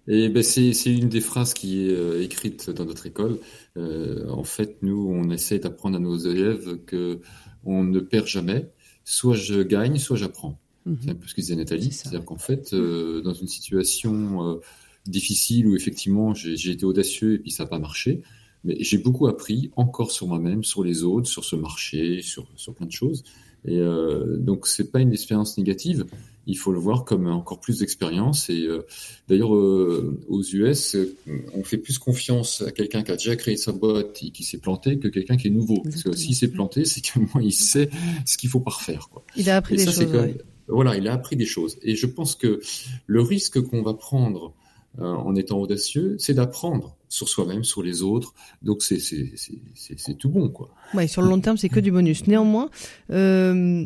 Et ben c'est c'est une des phrases qui est euh, écrite dans notre école. Euh, en fait, nous, on essaie d'apprendre à nos élèves que on ne perd jamais. Soit je gagne, soit j'apprends. Mhm. C'est un peu ce que disait Nathalie. C'est ça. C'est-à-dire qu'en fait, euh, dans une situation euh, difficile où effectivement j'ai j'ai été audacieux et puis ça n'a pas marché, mais j'ai beaucoup appris encore sur moi-même, sur les autres, sur ce marché, sur, sur plein de choses. Et euh, donc c'est pas une expérience négative. Il faut le voir comme encore plus d'expérience. Et euh, d'ailleurs, euh, aux US, euh, on fait plus confiance à quelqu'un qui a déjà créé sa boîte et qui s'est planté que quelqu'un qui est nouveau. Parce que s'il s'est planté, c'est que moi, il sait ce qu'il faut pas refaire. Quoi. Il a appris Et des ça, choses. ouais. Voilà, il a appris des choses. Et je pense que le risque qu'on va prendre euh, en étant audacieux, c'est d'apprendre sur soi-même, sur les autres. Donc c'est tout bon quoi. Sur le long terme, c'est que du bonus. Néanmoins, euh,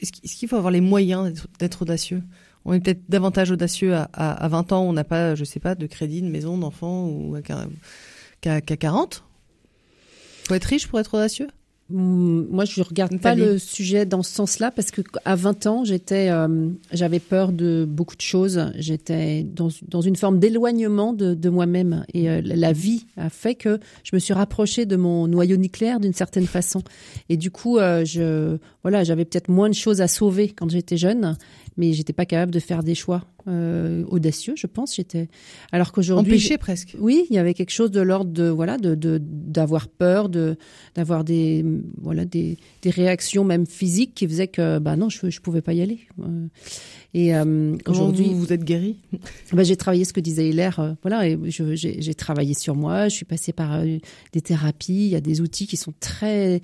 est-ce qu'il faut avoir les moyens d'être- audacieux? On est peut-être davantage audacieux à, à, à 20 ans, on n'a pas, je sais pas, de crédit, de maison, d'enfant, ou qu'à qu'à 40 Faut être riche pour être audacieux? Moi, je regarde pas le sujet dans ce sens-là parce que à 20 ans, j'étais, euh, j'avais peur de beaucoup de choses. J'étais dans, dans une forme d'éloignement de, de moi-même et euh, la vie a fait que je me suis rapprochée de mon noyau nucléaire d'une certaine façon. Et du coup, euh, je, voilà, j'avais peut-être moins de choses à sauver quand j'étais jeune, mais j'étais pas capable de faire des choix euh, audacieux, je pense. J'étais, alors qu'aujourd'hui, Empêché presque. oui, il y avait quelque chose de l'ordre de voilà de d'avoir peur, de d'avoir des voilà des, des réactions même physiques qui faisaient que bah non, je je pouvais pas y aller. Euh, Et euh, aujourd'hui, vous, vous êtes guéri? Bah, j'ai travaillé ce que disait Hilaire, euh, voilà, et j'ai travaillé sur moi. Je suis passée par des thérapies. Il y a des outils qui sont très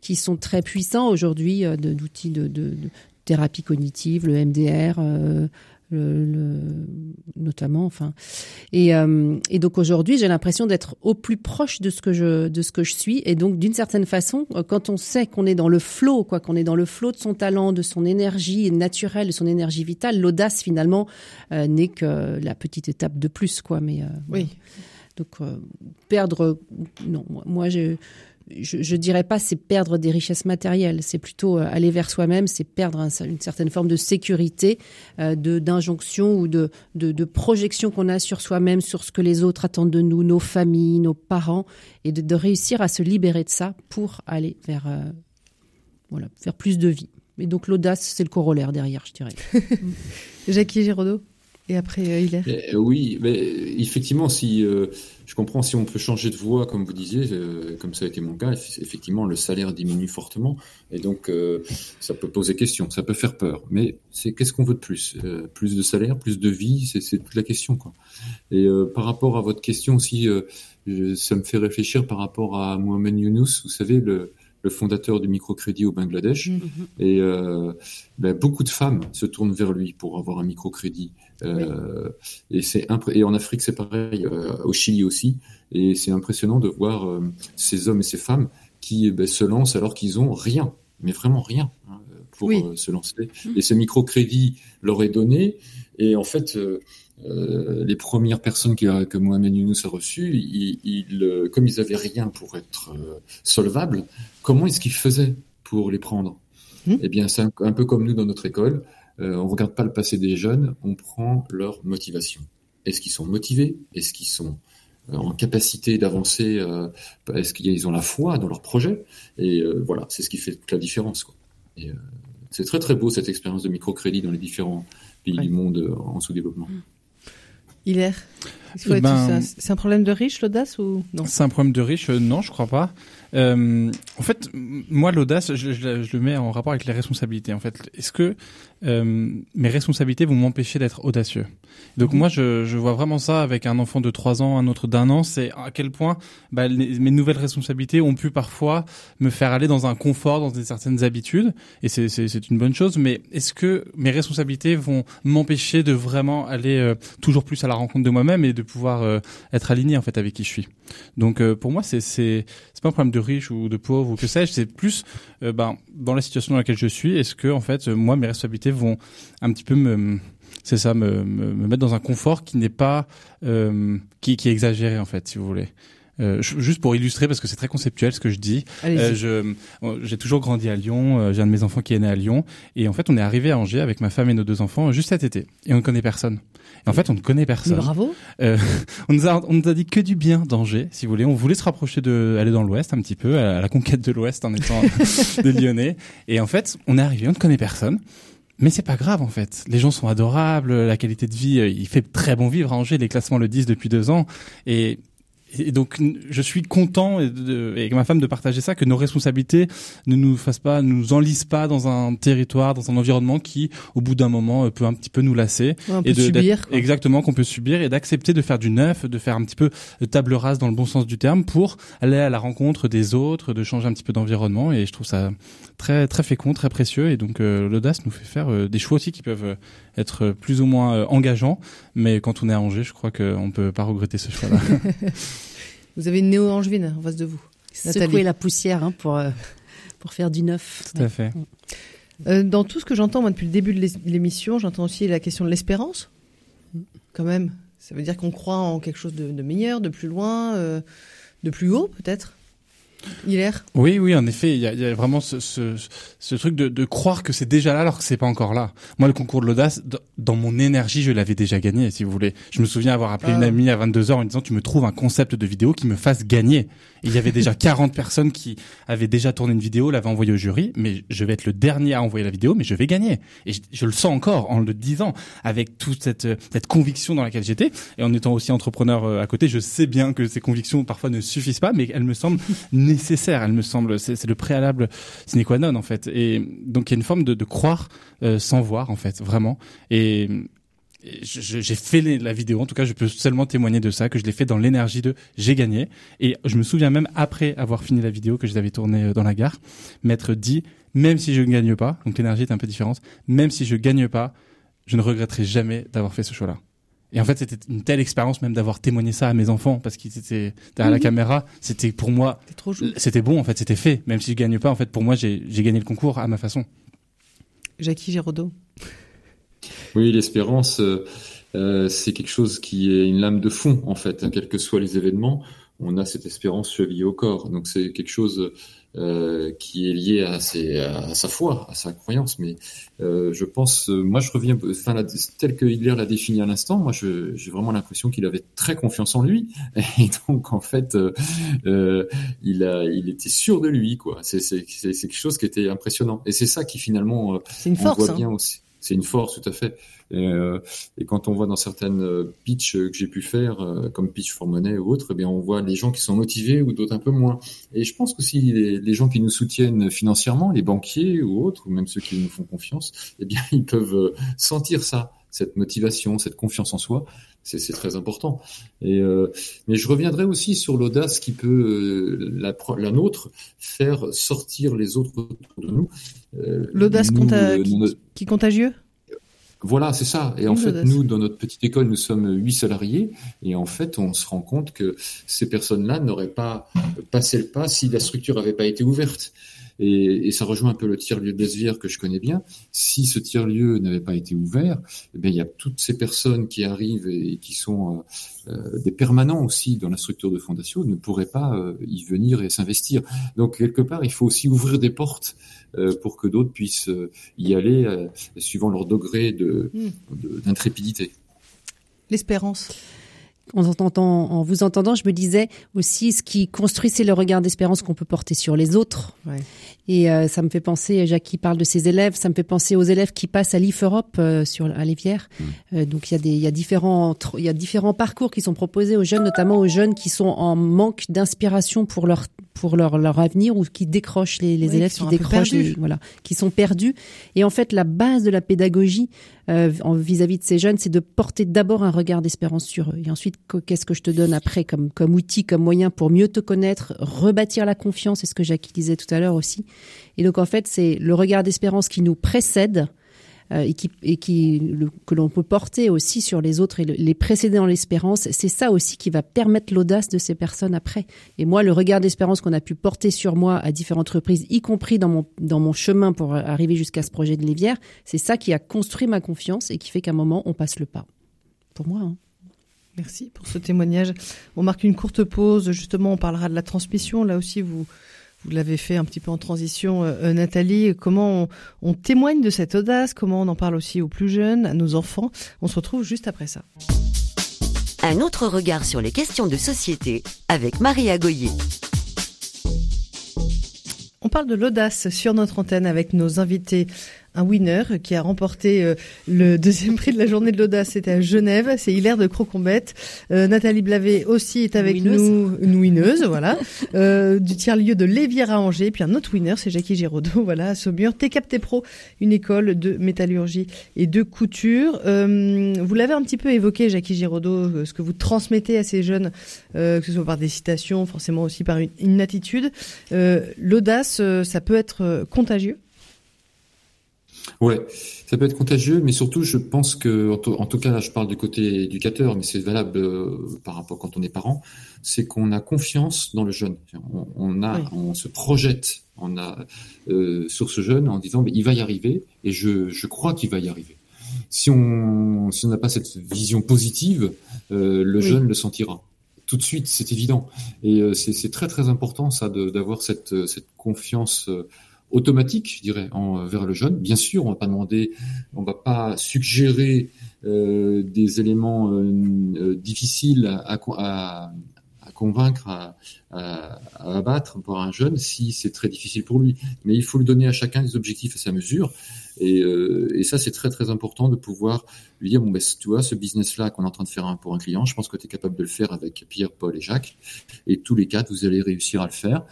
qui sont très puissants aujourd'hui, de- d'outils de, de, de thérapie cognitive, le MDR. euh, le, le- notamment enfin. Et, euh, et donc aujourd'hui j'ai l'impression d'être au plus proche de ce que je de ce que je suis. Et donc d'une certaine façon euh, quand on sait qu'on est dans le flot quoi qu'on est dans le flot de son talent de son énergie naturelle de son énergie vitale l'audace finalement euh, n'est que la petite étape de plus quoi. Mais euh, Oui. donc perdre non moi, moi je je, je dirais pas c'est perdre des richesses matérielles, c'est plutôt euh, aller vers soi-même, c'est perdre un- une certaine forme de sécurité, euh, de d'injonction ou de, de, projection qu'on a sur soi-même, sur ce que les autres attendent de nous, nos familles, nos parents, et de, réussir à se libérer de ça pour aller vers euh, voilà vers plus de vie. Et donc l'audace, c'est le corollaire derrière, je dirais. Jackie Giraudot Et après, euh, Hilaire Eh, oui, mais effectivement, si euh, je comprends, si on peut changer de voie, comme vous disiez, euh, comme ça a été mon cas, eff- effectivement, le salaire diminue fortement, et donc euh, ça peut poser question, ça peut faire peur. Mais c'est qu'est-ce qu'on veut de plus Euh, Plus de salaire, plus de vie, c'est toute la question, quoi. Et euh, par rapport à votre question aussi, euh, je- ça me fait réfléchir par rapport à Mohamed Younous, vous savez, le, le fondateur du microcrédit au Bangladesh. Et euh, ben, beaucoup de femmes se tournent vers lui pour avoir un microcrédit. Euh, Et c'est et en Afrique c'est pareil, euh, au Chili aussi. Et c'est impressionnant de voir euh, ces hommes et ces femmes qui ben, se lancent alors qu'ils ont rien, mais vraiment rien hein, pour Oui. se lancer. Et ce microcrédit leur est donné. Et en fait, euh, les premières personnes que Mohamed Younous a reçues, ils, ils, euh, comme ils avaient rien pour être euh, solvables, comment est-ce qu'ils faisaient pour les prendre? Hmm. Eh bien, c'est un, un peu comme nous dans notre école. Euh, on regarde pas le passé des jeunes, on prend leur motivation. Est-ce qu'ils sont motivés? Est-ce qu'ils sont euh, en capacité d'avancer euh, Est-ce qu'ils ont la foi dans leur projet? Et euh, voilà, c'est ce qui fait toute la différence. Quoi. Et, c'est très très beau cette expérience de microcrédit dans les différents pays Ouais. du monde en sous-développement. Hilaire? Eh ben- c'est un- problème de riche, l'audace ou non? C'est un problème de riche euh, Non, je crois pas. Euh, en fait, moi, l'audace, je, je- je le mets en rapport avec les responsabilités. En fait, est-ce que euh, mes responsabilités vont m'empêcher d'être audacieux? Donc moi, je, je vois vraiment ça avec un enfant de 3 ans, un autre d'un an. C'est à quel point bah, les- mes nouvelles responsabilités ont pu parfois me faire aller dans un confort, dans des certaines habitudes, et c'est- une bonne chose. Mais est-ce que mes responsabilités vont m'empêcher de vraiment aller toujours plus à la rencontre de moi-même et de pouvoir euh, être aligné en fait avec qui je suis Donc euh, pour moi, c'est c'est c'est pas un problème de riche ou de pauvre ou que sais-je. C'est plus euh, ben dans la situation dans laquelle je suis. Est-ce que en fait moi mes responsabilités vont un petit peu me c'est ça me, me, me mettre dans un confort qui n'est pas qui, qui est exagéré en fait si vous voulez. Euh, juste pour illustrer, parce que c'est très conceptuel ce que je dis. Je j'ai toujours grandi à Lyon. euh, J'ai un de mes enfants qui est né à Lyon. Et en fait, on est arrivé à Angers avec ma femme et nos deux enfants juste cet été. Et on ne connaît personne. Et en fait, on ne connaît Mais personne. bravo. Euh, on nous a on nous a dit que du bien d'Angers, si vous voulez. On voulait se rapprocher de aller dans l'Ouest un petit peu, à la conquête de l'Ouest en étant des Lyonnais. Et en fait, on est arrivé, on ne connaît personne. Mais c'est pas grave en fait. Les gens sont adorables, la qualité de vie, euh, il fait très bon vivre à Angers. Les classements le disent depuis deux ans. Et et donc, je suis content et, de, et avec ma femme de partager ça, que nos responsabilités ne nous fassent pas, nous enlisent pas dans un territoire, dans un environnement qui, au bout d'un moment, euh, peut un petit peu nous lasser on peut et de subir. quoi. exactement qu'on peut subir et d'accepter de faire du neuf, de faire un petit peu de table rase dans le bon sens du terme pour aller à la rencontre des autres, de changer un petit peu d'environnement et je trouve ça très très fécond, très précieux et donc euh, l'audace nous fait faire euh, des choix aussi qui peuvent euh, être euh, plus ou moins euh, engageants, mais quand on est à Angers, je crois qu'on peut pas regretter ce choix-là. Vous avez une néo-angevine en face de vous. Nathalie. Secouer la poussière hein, pour, euh, pour faire du neuf. Tout à fait. Euh, dans tout ce que j'entends, moi, depuis le début de l'é- l'émission, j'entends aussi la question de l'espérance. Quand même. Ça veut dire qu'on croit en quelque chose de, de meilleur, de plus loin, euh, de plus haut, peut-être. Hilaire Oui, oui, en effet, il y a, il y a vraiment ce, ce, ce truc de, de croire que c'est déjà là alors que c'est pas encore là. Moi, le concours de l'audace, dans mon énergie, je l'avais déjà gagné, si vous voulez. Je me souviens avoir appelé Ah. une amie à 22 h en lui disant tu me trouves un concept de vidéo qui me fasse gagner. Et il y avait déjà 40 personnes qui avaient déjà tourné une vidéo, l'avaient envoyée au jury, mais je vais être le dernier à envoyer la vidéo, mais je vais gagner. Et je, je le sens encore en le disant, avec toute cette, cette conviction dans laquelle j'étais. Et en étant aussi entrepreneur euh, à côté, je sais bien que ces convictions parfois ne suffisent pas, mais elles me semblent nécessaires. Elles me semblent, c'est le préalable sine qua non en fait. Et donc il y a une forme de, de croire euh, sans voir en fait, vraiment. Et j'ai fait les- la vidéo, en tout cas, je peux seulement témoigner de ça, que je l'ai fait dans l'énergie de j'ai gagné. Et je me souviens même après avoir fini la vidéo que je l'avais tournée euh, dans la gare, m'être dit, même si je ne gagne pas, donc l'énergie est un peu différente, même si je gagne pas, je ne regretterai jamais d'avoir fait ce choix-là. Et en fait, c'était une telle expérience même d'avoir témoigné ça à mes enfants, parce qu'ils étaient derrière la caméra. C'était pour moi, C'est trop chou. c'était bon, en fait, c'était fait. Même si je gagne pas, en fait, pour moi, j'ai j'ai gagné le concours à ma façon. Jackie Giraudot. Oui, l'espérance, euh, euh, c'est quelque chose qui est une lame de fond, en fait. hein, quels que soient les événements, on a cette espérance chevillée au corps. Donc c'est quelque chose euh, qui est lié à, ses, à sa foi, à sa croyance. Mais euh, je pense, moi je reviens, enfin, la, tel que Hitler l'a défini à l'instant, moi j'ai vraiment l'impression qu'il avait très confiance en lui. Et donc en fait, il, a, il était sûr de lui. quoi. C'est quelque chose qui était impressionnant. Et c'est ça qui finalement... une on voit hein. bien aussi. C'est une force, tout à fait. Et, euh, et quand on voit dans certaines euh, pitches que j'ai pu faire, euh, comme Pitch for Money ou autre, eh bien, on voit les gens qui sont motivés ou d'autres un peu moins. Et je pense qu'aussi les, les gens qui nous soutiennent financièrement, les banquiers ou autres, ou même ceux qui nous font confiance, eh bien, ils peuvent euh, sentir ça, cette motivation, cette confiance en soi. C'est très important. Et euh, mais je reviendrai aussi sur l'audace qui peut euh, la, la nôtre faire sortir les autres autour de nous. Euh, L'audace conta- euh, qui, nos- qui est contagieux? Voilà, c'est ça. Et en fait, nous, dans notre petite école, nous sommes huit salariés. Et en fait, on se rend compte que ces personnes-là n'auraient pas passé le pas si la structure n'avait pas été ouverte. Et, et ça rejoint un peu le tiers-lieu d'Esvière que je connais bien. Si ce tiers-lieu n'avait pas été ouvert, eh bien, il y a toutes ces personnes qui arrivent et qui sont euh, euh, des permanents aussi dans la structure de fondation ne pourraient pas euh, y venir et s'investir. Donc, quelque part, il faut aussi ouvrir des portes euh, pour que d'autres puissent y aller suivant leur degré de, Mm. de- d'intrépidité. L'espérance. En, entendant- en vous entendant, je me disais aussi ce qui construit, c'est le regard d'espérance qu'on peut porter sur les autres. Ouais. Et euh, ça me fait penser, Jackie parle de ses élèves, ça me fait penser aux élèves qui passent à l'IF Europe euh, sur à Lévière. Euh, donc il y a des, il y a différents, il y a différents parcours qui sont proposés aux jeunes, notamment aux jeunes qui sont en manque d'inspiration pour leur pour leur leur avenir ou qui décrochent les, les Oui, élèves qui décrochent, les- voilà, qui sont perdus. Et en fait, la base de la pédagogie euh, en- vis-à-vis de ces jeunes, c'est de porter d'abord un regard d'espérance sur eux. Et ensuite, que- qu'est-ce que je te donne après comme, outil, comme moyen pour mieux te connaître, rebâtir la confiance, c'est ce que Jackie disait tout à l'heure aussi. Et donc, en fait, c'est le regard d'espérance qui nous précède euh, et qui, et qui que l'on peut porter aussi sur les autres et le- les précéder dans l'espérance. C'est ça aussi qui va permettre l'audace de ces personnes après. Et moi, le regard d'espérance qu'on a pu porter sur moi à différentes reprises, y compris dans mon, dans mon chemin pour arriver jusqu'à ce projet de Lévière, c'est ça qui a construit ma confiance et qui fait qu'à un moment, on passe le pas. Pour moi. Hein. Merci pour ce témoignage. On marque une courte pause. Justement, on parlera de la transmission. Là aussi, vous, vous l'avez fait un petit peu en transition, euh, euh, Nathalie. Comment on, témoigne de cette audace? Comment on en parle aussi aux plus jeunes, à nos enfants? On se retrouve juste après ça. Un autre regard sur les questions de société avec Marie Goyer. On parle de l'audace sur notre antenne avec nos invités un winner qui a remporté euh, le deuxième prix de la journée de l'audace. C'était à Genève. C'est Hilaire de Crocombette. Euh, Nathalie Blavet aussi est avec nous, une winneuse, voilà, euh, du tiers-lieu de Lévière à Angers. Puis un autre winner, c'est Jackie Giraudot, voilà, à Saumur. TCAP Pro, une école de métallurgie et de couture. vous l'avez un petit peu évoqué, Jackie Giraudot, ce que vous transmettez à ces jeunes, que ce soit par des citations, forcément aussi par une, une attitude. l'audace, ça peut être contagieux? Ouais, ça peut être contagieux, mais surtout, je pense que, en, tout cas, là, je parle du côté éducateur, mais c'est valable euh, par rapport quand on est parent, c'est qu'on a confiance dans le jeune. On, a, on se projette, on a euh, sur ce jeune en disant, mais il va y arriver, et je, je crois qu'il va y arriver. Si on si on n'a pas cette vision positive, euh, le jeune le sentira tout de suite, c'est évident. Et c'est très très important ça d'avoir cette cette confiance automatique, je dirais, en, vers le jeune. Bien sûr, on va pas demander, on va pas suggérer euh, des éléments euh, euh, difficiles à, à, convaincre, à, abattre pour un jeune si c'est très difficile pour lui. Mais il faut lui donner à chacun des objectifs à sa mesure. Et, euh, ça, c'est très très important de pouvoir lui dire, bon, ben, tu vois, ce business-là qu'on est en train de faire pour un client, je pense que tu es capable de le faire avec Pierre, Paul et Jacques. Et tous les quatre, vous allez réussir à le faire.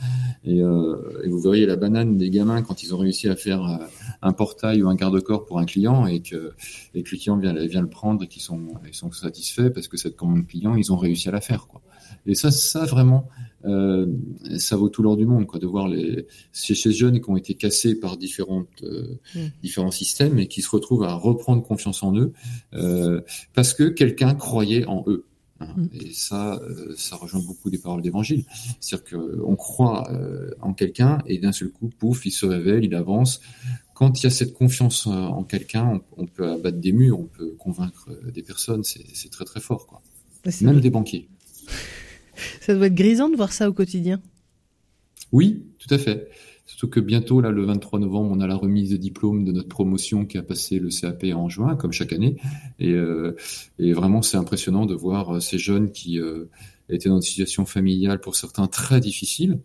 Et, euh, vous verriez la banane des gamins quand ils ont réussi à faire euh, un portail ou un garde-corps pour un client et que, le client vient, vient le prendre et qu'ils sont, satisfaits parce que cette commande client, ils ont réussi à la faire. Et ça, ça vraiment, euh, ça vaut tout l'or du monde, quoi, de voir les ces, ces jeunes qui ont été cassés par différentes euh, mm. différents systèmes et qui se retrouvent à reprendre confiance en eux euh, parce que quelqu'un croyait en eux. Hein. Mm. Et ça, ça rejoint beaucoup des paroles d'évangile. C'est-à-dire qu'on croit en quelqu'un et d'un seul coup, pouf, il se révèle, il avance. Quand il y a cette confiance en quelqu'un, on, on, peut abattre des murs, on peut convaincre des personnes. C'est très très fort, quoi. Même des banquiers. Ça doit être grisant de voir ça au quotidien. Oui, tout à fait. Surtout que bientôt, là, le 23 novembre, on a la remise des diplômes de notre promotion qui a passé le CAP en juin, comme chaque année. Et, euh, et vraiment, c'est impressionnant de voir euh, ces jeunes qui euh, étaient dans une situation familiale, pour certains, très difficile.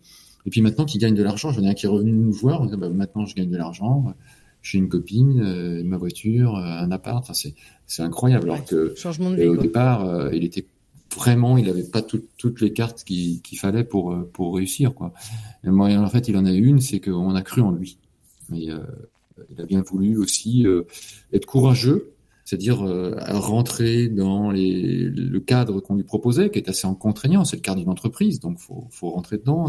Et puis maintenant, qui gagnent de l'argent. J'en ai un qui est revenu nous voir. Bah, maintenant, je gagne de l'argent. J'ai une copine, euh, ma voiture, un appart. Enfin, c'est incroyable. Alors que Changement de vie, au départ, il était vraiment, il n'avait pas toutes les cartes qu'il fallait pour euh, pour réussir quoi. En fait, il en a une, c'est qu'on a cru en lui. Euh, il a bien voulu aussi euh, être courageux, c'est-à-dire rentrer dans le cadre qu'on lui proposait, qui est assez contraignant. C'est le cadre d'une entreprise, donc faut faut rentrer dedans.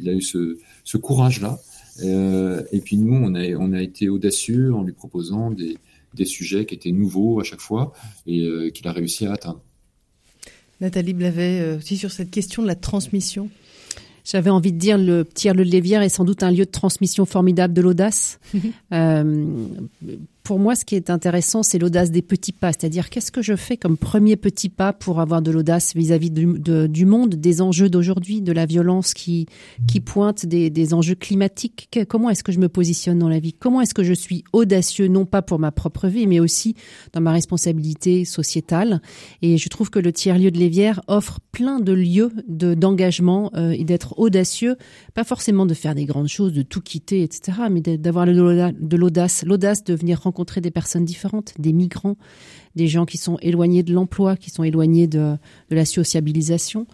Il a eu ce ce courage là. et puis nous, on a été audacieux en lui proposant des sujets qui étaient nouveaux à chaque fois et qu'il a réussi à atteindre. Nathalie Blavet, euh, aussi sur cette question de la transmission. J'avais envie de dire le tiers le Lévière est sans doute un lieu de transmission formidable de l'audace. euh, pour moi, ce qui est intéressant, c'est l'audace des petits pas. C'est-à-dire, qu'est-ce que je fais comme premier petit pas pour avoir de l'audace vis-à-vis du, monde, des enjeux d'aujourd'hui, de la violence qui, pointe des, des enjeux climatiques? Comment est-ce que je me positionne dans la vie? Comment est-ce que je suis audacieux, non pas pour ma propre vie, mais aussi dans ma responsabilité sociétale? Et je trouve que le tiers-lieu de Lévière offre plein de lieux d'engagement euh, et d'être audacieux, pas forcément de faire des grandes choses, de tout quitter, etc., mais d'avoir de l'audace, l'audace de venir rencontrer rencontrer des personnes différentes, des migrants, des gens qui sont éloignés de l'emploi, qui sont éloignés de, la sociabilisation.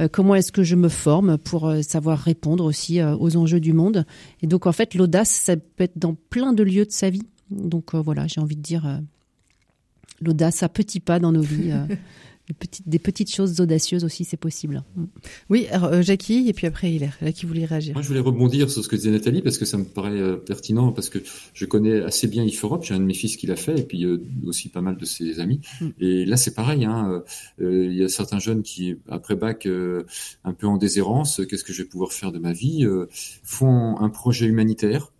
Euh, comment est-ce que je me forme pour euh, savoir répondre aussi euh, aux enjeux du monde? Et donc en fait, l'audace, ça peut être dans plein de lieux de sa vie. Donc voilà, j'ai envie de dire l'audace à petits pas dans nos vies. des petites choses audacieuses aussi, c'est possible. Mm. Oui, alors, euh, Jackie, et puis après Hilaire. Jackie voulait réagir. Moi, je voulais rebondir sur ce que disait Nathalie, parce que ça me paraît euh, pertinent, parce que je connais assez bien IF Europe, j'ai un de mes fils qui l'a fait, et puis euh, aussi pas mal de ses amis. Mm. Et là, c'est pareil, hein, il y a certains jeunes qui, après bac, un peu en déshérence, qu'est-ce que je vais pouvoir faire de ma vie, font un projet humanitaire,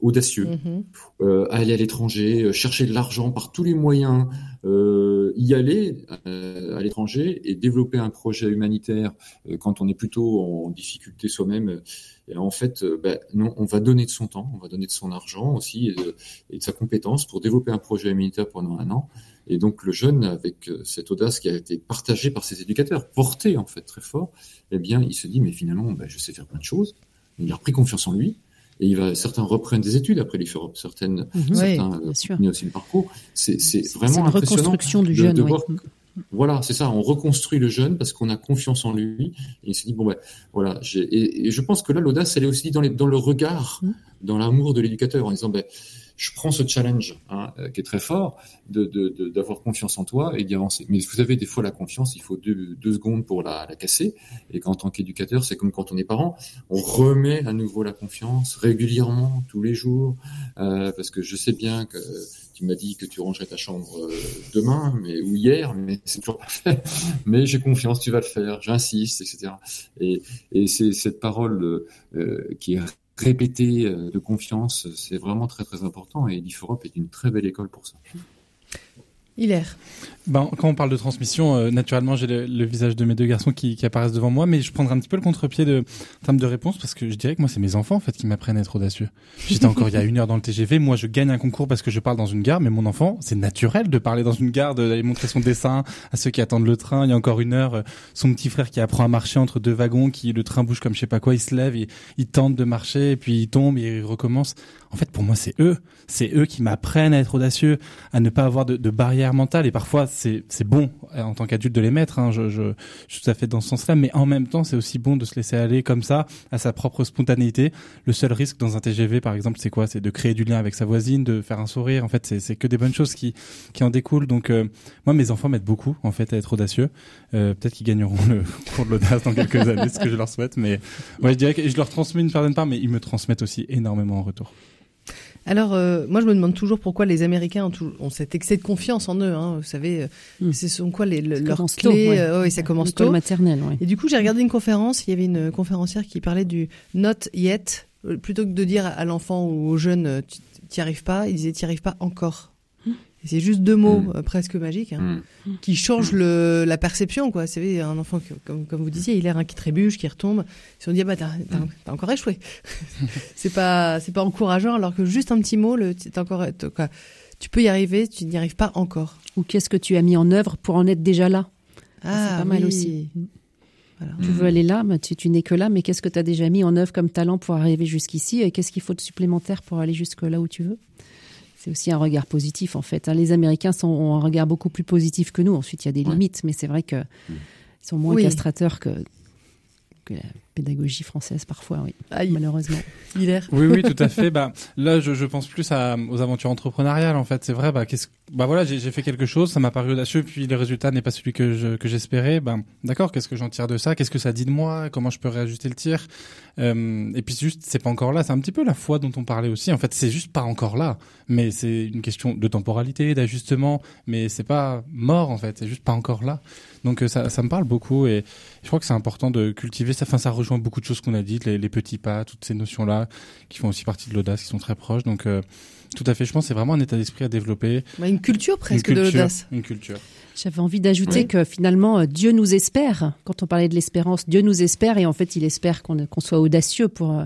audacieux, Mhm. euh, aller à l'étranger, euh, chercher de l'argent par tous les moyens, euh, y aller euh, à l'étranger et développer un projet humanitaire quand on est plutôt en difficulté soi-même. Et en fait, ben, non, on va donner de son temps, on va donner de son argent aussi et de, et de sa compétence pour développer un projet humanitaire pendant un an. Et donc le jeune, avec cette audace qui a été partagée par ses éducateurs, portée en fait très fort, eh bien, il se dit mais finalement, ben, je sais faire plein de choses. Il a repris confiance en lui. Et il va, certains reprennent des études après faire certaines, Mhm. certains bien euh, sûr. aussi le parcours. C'est, c'est vraiment impressionnant reconstruction du de- jeune. de oui. voir voilà, c'est ça. On reconstruit le jeune parce qu'on a confiance en lui. Et il se dit bon ben voilà. J'ai, et, et je pense que là l'audace, elle est aussi dans, les, dans le regard, Mm. dans l'amour de l'éducateur, en disant ben je prends ce challenge hein, euh, qui est très fort de, de, de- d'avoir confiance en toi et d'y avancer. Mais vous savez, des fois la confiance, il faut deux, deux secondes pour la, la casser. Et qu'en tant qu'éducateur, c'est comme quand on est parent, on remet à nouveau la confiance régulièrement, tous les jours, euh, parce que je sais bien que m'as dit que tu rangerais ta chambre euh, demain, mais ou hier, mais c'est toujours pas fait. Mais j'ai confiance, tu vas le faire, j'insiste, etc. Et, c'est cette parole euh, euh, qui est répétée de confiance, c'est vraiment très très important. Et l'IFOROP est une très belle école pour ça. Hilaire. Ben, quand on parle de transmission, euh, naturellement, j'ai le, le visage de mes deux garçons qui, qui apparaissent devant moi, mais je prendrai un petit peu le contre-pied de en termes de réponse parce que je dirais que moi, c'est mes enfants en fait qui m'apprennent à être audacieux. J'étais encore il y a une heure dans le TGV. Moi, je gagne un concours parce que je parle dans une gare, mais mon enfant, c'est naturel de parler dans une gare, d'aller montrer son dessin à ceux qui attendent le train. Il y a encore une heure, euh, son petit frère qui apprend à marcher entre deux wagons, qui le train bouge comme je sais pas quoi, il se lève, il, il tente de marcher, et puis il tombe, et il recommence. En fait, pour moi, c'est eux, c'est eux qui m'apprennent à être audacieux, à ne pas avoir de, de barrière mentale. Et parfois, c'est bon euh, en tant qu'adulte de les mettre. Hein, je, je, je suis tout à fait dans ce sens-là, mais en même temps, c'est aussi bon de se laisser aller comme ça à sa propre spontanéité. Le seul risque dans un TGV, par exemple, c'est quoi? C'est de créer du lien avec sa voisine, de faire un sourire. En fait, c'est c'est que des bonnes choses qui qui en découlent. Donc, euh, moi, mes enfants m'aident beaucoup en fait à être audacieux. Euh, Peut-être qu'ils gagneront le cours de l'audace dans quelques années, ce que je leur souhaite. Mais ouais, je dirais que je leur transmets une certaine part, mais ils me transmettent aussi énormément en retour. Alors, euh, moi, je me demande toujours pourquoi les Américains ont, tout- ont cet excès de confiance en eux. Hein, vous savez, euh, Mm. ce sont quoi les, le- leurs tôt, clés ouais. euh, ouais, ça commence tôt. maternelle, ouais. Et du coup, j'ai regardé une conférence. Il y avait une conférencière qui parlait du not yet. Plutôt que de dire à l'enfant ou au jeune, tu t'y arrives pas, il disait, t'y arrives pas encore. Et c'est juste deux mots Mm. euh, presque magiques hein, Mm. qui changent le, la perception. Quoi. Vous savez, un enfant, qui- comme, comme vous disiez, il a un qui trébuche, qui retombe. Si on dit, ah bah, t'as, t'as- t'as encore échoué. c'est pas, c'est pas encourageant, alors que juste un petit mot, le, encore, quoi, tu peux y arriver, tu n'y arrives pas encore. Ou qu'est-ce que tu as mis en œuvre pour en être déjà là? Ah, C'est pas mal oui. aussi. Voilà. Tu veux aller là, mais tu, tu n'es que là, mais qu'est-ce que tu as déjà mis en œuvre comme talent pour arriver jusqu'ici? Et qu'est-ce qu'il faut de supplémentaire pour aller jusque là où tu veux? C'est aussi un regard positif en fait. hein. Les Américains sont, ont un regard beaucoup plus positif que nous. Ensuite, il y a des Ouais. limites, mais c'est vrai que ils sont moins Oui. castrateurs que, que la pédagogie française parfois, oui, Aïe, malheureusement. Hilaire. Oui, oui, tout à fait. Bah, là, je, je pense plus à, aux aventures entrepreneuriales, en fait. C'est vrai, bah, qu'est-ce, bah voilà, j'ai, j'ai fait quelque chose, ça m'a paru audacieux, puis le résultat n'est pas celui que je, que j'espérais. Bah, d'accord, qu'est-ce que j'en tire de ça? Qu'est-ce que ça dit de moi? Comment je peux réajuster le tir? Euh, et puis juste, c'est pas encore là. C'est un petit peu la foi dont on parlait aussi. En fait, c'est juste pas encore là. Mais c'est une question de temporalité, d'ajustement. Mais c'est pas mort, en fait. C'est juste pas encore là. Donc, euh, ça, ça me parle beaucoup et je crois que c'est important de cultiver ça. Enfin, ça rejoint beaucoup de choses qu'on a dites, les, les petits pas, toutes ces notions-là qui font aussi partie de l'audace, qui sont très proches. Donc, euh, tout à fait. Je pense que c'est vraiment un état d'esprit à développer. Bah, une culture presque une de culture, l'audace. Une culture. J'avais envie d'ajouter Oui. que finalement, euh, Dieu nous espère. Quand on parlait de l'espérance, Dieu nous espère et en fait, il espère qu'on qu'on soit audacieux pour, euh,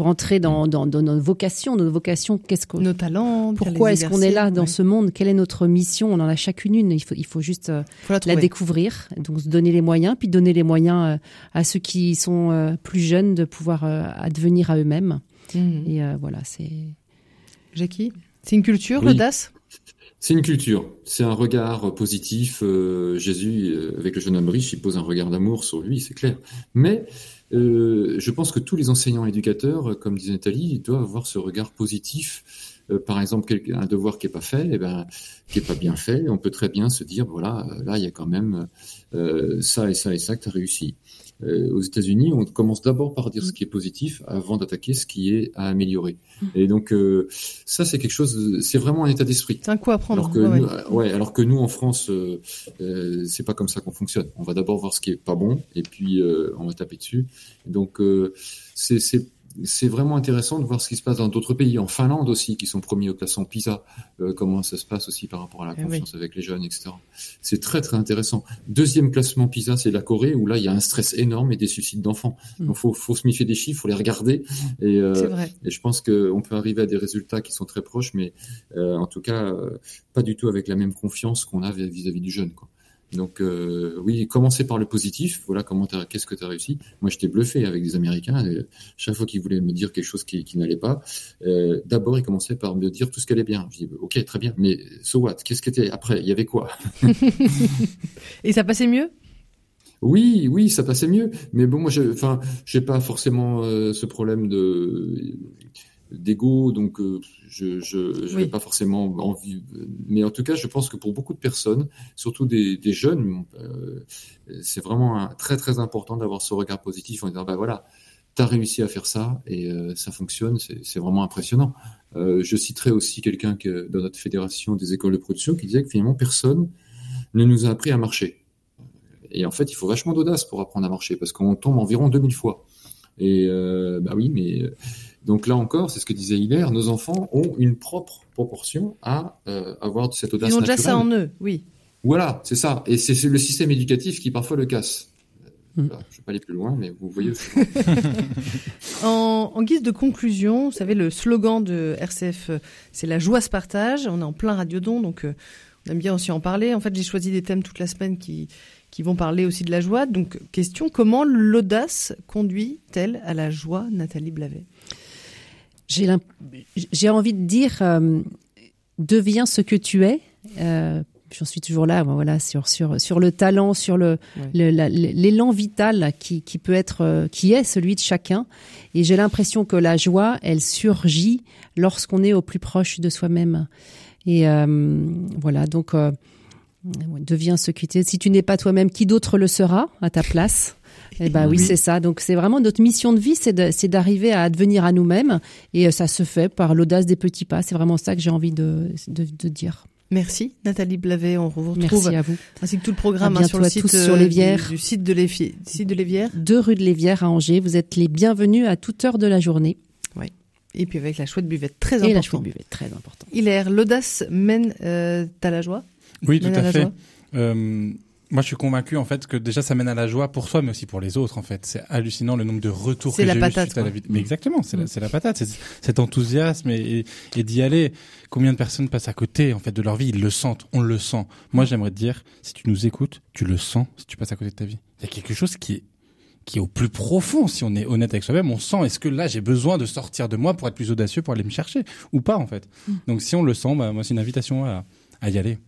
pour entrer dans, dans, dans nos vocations. Nos vocations, qu'est-ce qu'on Nos talents. Pourquoi est-ce qu'on est là dans Ouais. ce monde? Quelle est notre mission? On en a chacune une. Il faut, il faut juste euh, Faut la découvrir, donc se donner les moyens, puis donner les moyens euh, à ceux qui sont euh, plus jeunes de pouvoir euh, advenir à eux-mêmes. Mhm. Et euh, voilà, c'est. Jackie, c'est une culture, Oui. l'audace? C'est une culture, c'est un regard positif. euh, Jésus, euh, avec le jeune homme riche, il pose un regard d'amour sur lui, c'est clair. Mais euh, je pense que tous les enseignants éducateurs, euh, comme disait Nathalie, doivent avoir ce regard positif. Euh, par exemple, un devoir qui est pas fait, eh ben, qui est pas bien fait, on peut très bien se dire, voilà, là, il y a quand même ça et ça et ça que tu as réussi. Euh, aux États-Unis, on commence d'abord par dire ce qui est positif avant d'attaquer ce qui est à améliorer. Et donc, euh, ça, c'est quelque chose, c'est vraiment un état d'esprit. C'est un coup à prendre. Alors que, ouais, ouais. nous, ouais, alors que nous en France, euh, euh, c'est pas comme ça qu'on fonctionne. On va d'abord voir ce qui est pas bon et puis euh, on va taper dessus. Donc euh, c'est c'est vraiment intéressant de voir ce qui se passe dans d'autres pays, en Finlande aussi, qui sont premiers au classement PISA, euh, comment ça se passe aussi par rapport à la Eh confiance avec les jeunes, etc. C'est très très intéressant. Deuxième classement PISA, c'est la Corée, où là il y a un stress énorme et des suicides d'enfants. Mm. Donc faut, faut se méfier des chiffres, faut les regarder. Et, euh, vrai. et je pense qu'on peut arriver à des résultats qui sont très proches, mais euh, en tout cas euh, pas du tout avec la même confiance qu'on a vis-à-vis du jeune. Quoi. Donc euh, oui, commencer par le positif. Voilà comment qu'est-ce que tu as réussi? Moi, j'étais bluffé avec des Américains. Et chaque fois qu'ils voulaient me dire quelque chose qui, qui n'allait pas, euh, d'abord ils commençaient par me dire tout ce qui allait bien. Je dis ok, très bien, mais so what? Qu'est-ce qui était après Il y avait quoi? Et ça passait mieux? Oui, oui, ça passait mieux. Mais bon, moi, je, enfin, j'ai pas forcément euh, ce problème de d'ego, donc euh, je je, je Oui. n'ai pas forcément envie. Mais en tout cas, je pense que pour beaucoup de personnes, surtout des, des jeunes, euh, c'est vraiment un- très très important d'avoir ce regard positif en disant bah voilà, t'as réussi à faire ça et euh, ça fonctionne, c'est c'est vraiment impressionnant. Je citerai aussi quelqu'un que dans notre fédération des écoles de production qui disait que finalement personne ne nous a appris à marcher. Et en fait, il faut vachement d'audace pour apprendre à marcher parce qu'on tombe environ 2000 fois. Et bah oui, mais donc là encore, c'est ce que disait Hilaire, nos enfants ont une propre proportion à euh, avoir cette audace Ils ont déjà ça en eux, oui. Voilà, c'est ça. Et c'est le système éducatif qui parfois le casse. Mm. Voilà, je vais pas aller plus loin, mais vous voyez. En, en guise de conclusion, vous savez, le slogan de RCF, euh, c'est la joie se partage. On est en plein radiodon, donc euh, on aime bien aussi en parler. En fait, j'ai choisi des thèmes toute la semaine qui, qui vont parler aussi de la joie. Donc, question, comment l'audace conduit-elle à la joie, Nathalie Blavet? J'ai j'ai envie de dire, euh, deviens ce que tu es. Euh, J'en suis toujours là, voilà, sur sur sur le talent, sur le Ouais. l'élan vital qui qui peut être, euh, qui est celui de chacun. Et j'ai l'impression que la joie, elle surgit lorsqu'on est au plus proche de soi-même. Et euh, voilà, donc euh, deviens ce que tu es. Si tu n'es pas toi-même, qui d'autre le sera à ta place? Eh ben oui, Oui. c'est ça. Donc c'est vraiment notre mission de vie, c'est d'arriver à devenir à nous-mêmes, et euh, ça se fait par l'audace des petits pas. C'est vraiment ça que j'ai envie de, de, de dire. Merci, Nathalie Blavet. On vous retrouve, Merci à vous. ainsi que tout le programme hein, sur le site, sur euh, les du, site de l'Évi- site de l'Évière. Deux rue de l'Évière à Angers. Vous êtes les bienvenus à toute heure de la journée. Et puis avec la chouette buvette, très Et la important. chouette buvette, très important. Hilaire, l'audace mène euh, à la joie? Oui, tout à fait. joie? Euh, moi, je suis convaincu en fait que déjà ça mène à la joie pour soi, mais aussi pour les autres. En fait, c'est hallucinant le nombre de retours que j'ai eu suite à la vidéo. Mais exactement, c'est Mm. la, c'est la patate, c'est cet enthousiasme et, et, et d'y aller. Combien de personnes passent à côté en fait de leur vie? Ils le sentent, on le sent. Moi, j'aimerais te dire, si tu nous écoutes, tu le sens si tu passes à côté de ta vie. Il y a quelque chose qui est qui est au plus profond, si on est honnête avec soi-même, on sent est-ce que là j'ai besoin de sortir de moi pour être plus audacieux, pour aller me chercher, ou pas en fait. Mm. Donc si on le sent, bah, moi c'est une invitation à, à y aller.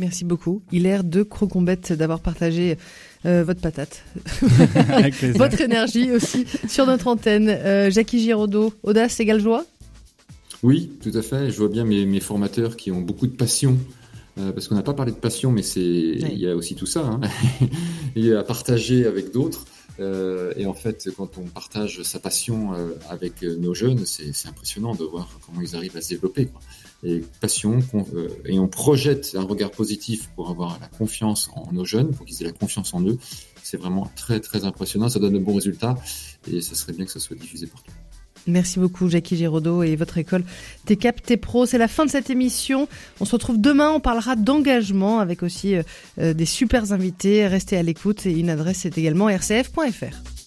Merci beaucoup. Hilaire de Crocombette d'avoir partagé euh, votre patate, votre énergie aussi sur notre antenne. Euh, Jackie Giraudot, audace égale joie? Oui, tout à fait. Je vois bien mes, mes formateurs qui ont beaucoup de passion. euh, parce qu'on n'a pas parlé de passion, mais c'est il y a aussi tout ça. Hein. il y a à partager avec d'autres. Euh, et en fait, quand on partage sa passion euh, avec nos jeunes, c'est c'est impressionnant de voir comment ils arrivent à se développer. Quoi. Et passion, euh, et on projette un regard positif pour avoir la confiance en nos jeunes, pour qu'ils aient la confiance en eux. C'est vraiment très très impressionnant. Ça donne de bons résultats et ça serait bien que ça soit diffusé partout. Merci beaucoup Jackie Giraudot et votre école T'es Cap, T'es Pro. C'est la fin de cette émission. On se retrouve demain, on parlera d'engagement avec aussi euh, euh, des super invités. Restez à l'écoute et une adresse c'est également rcf.fr.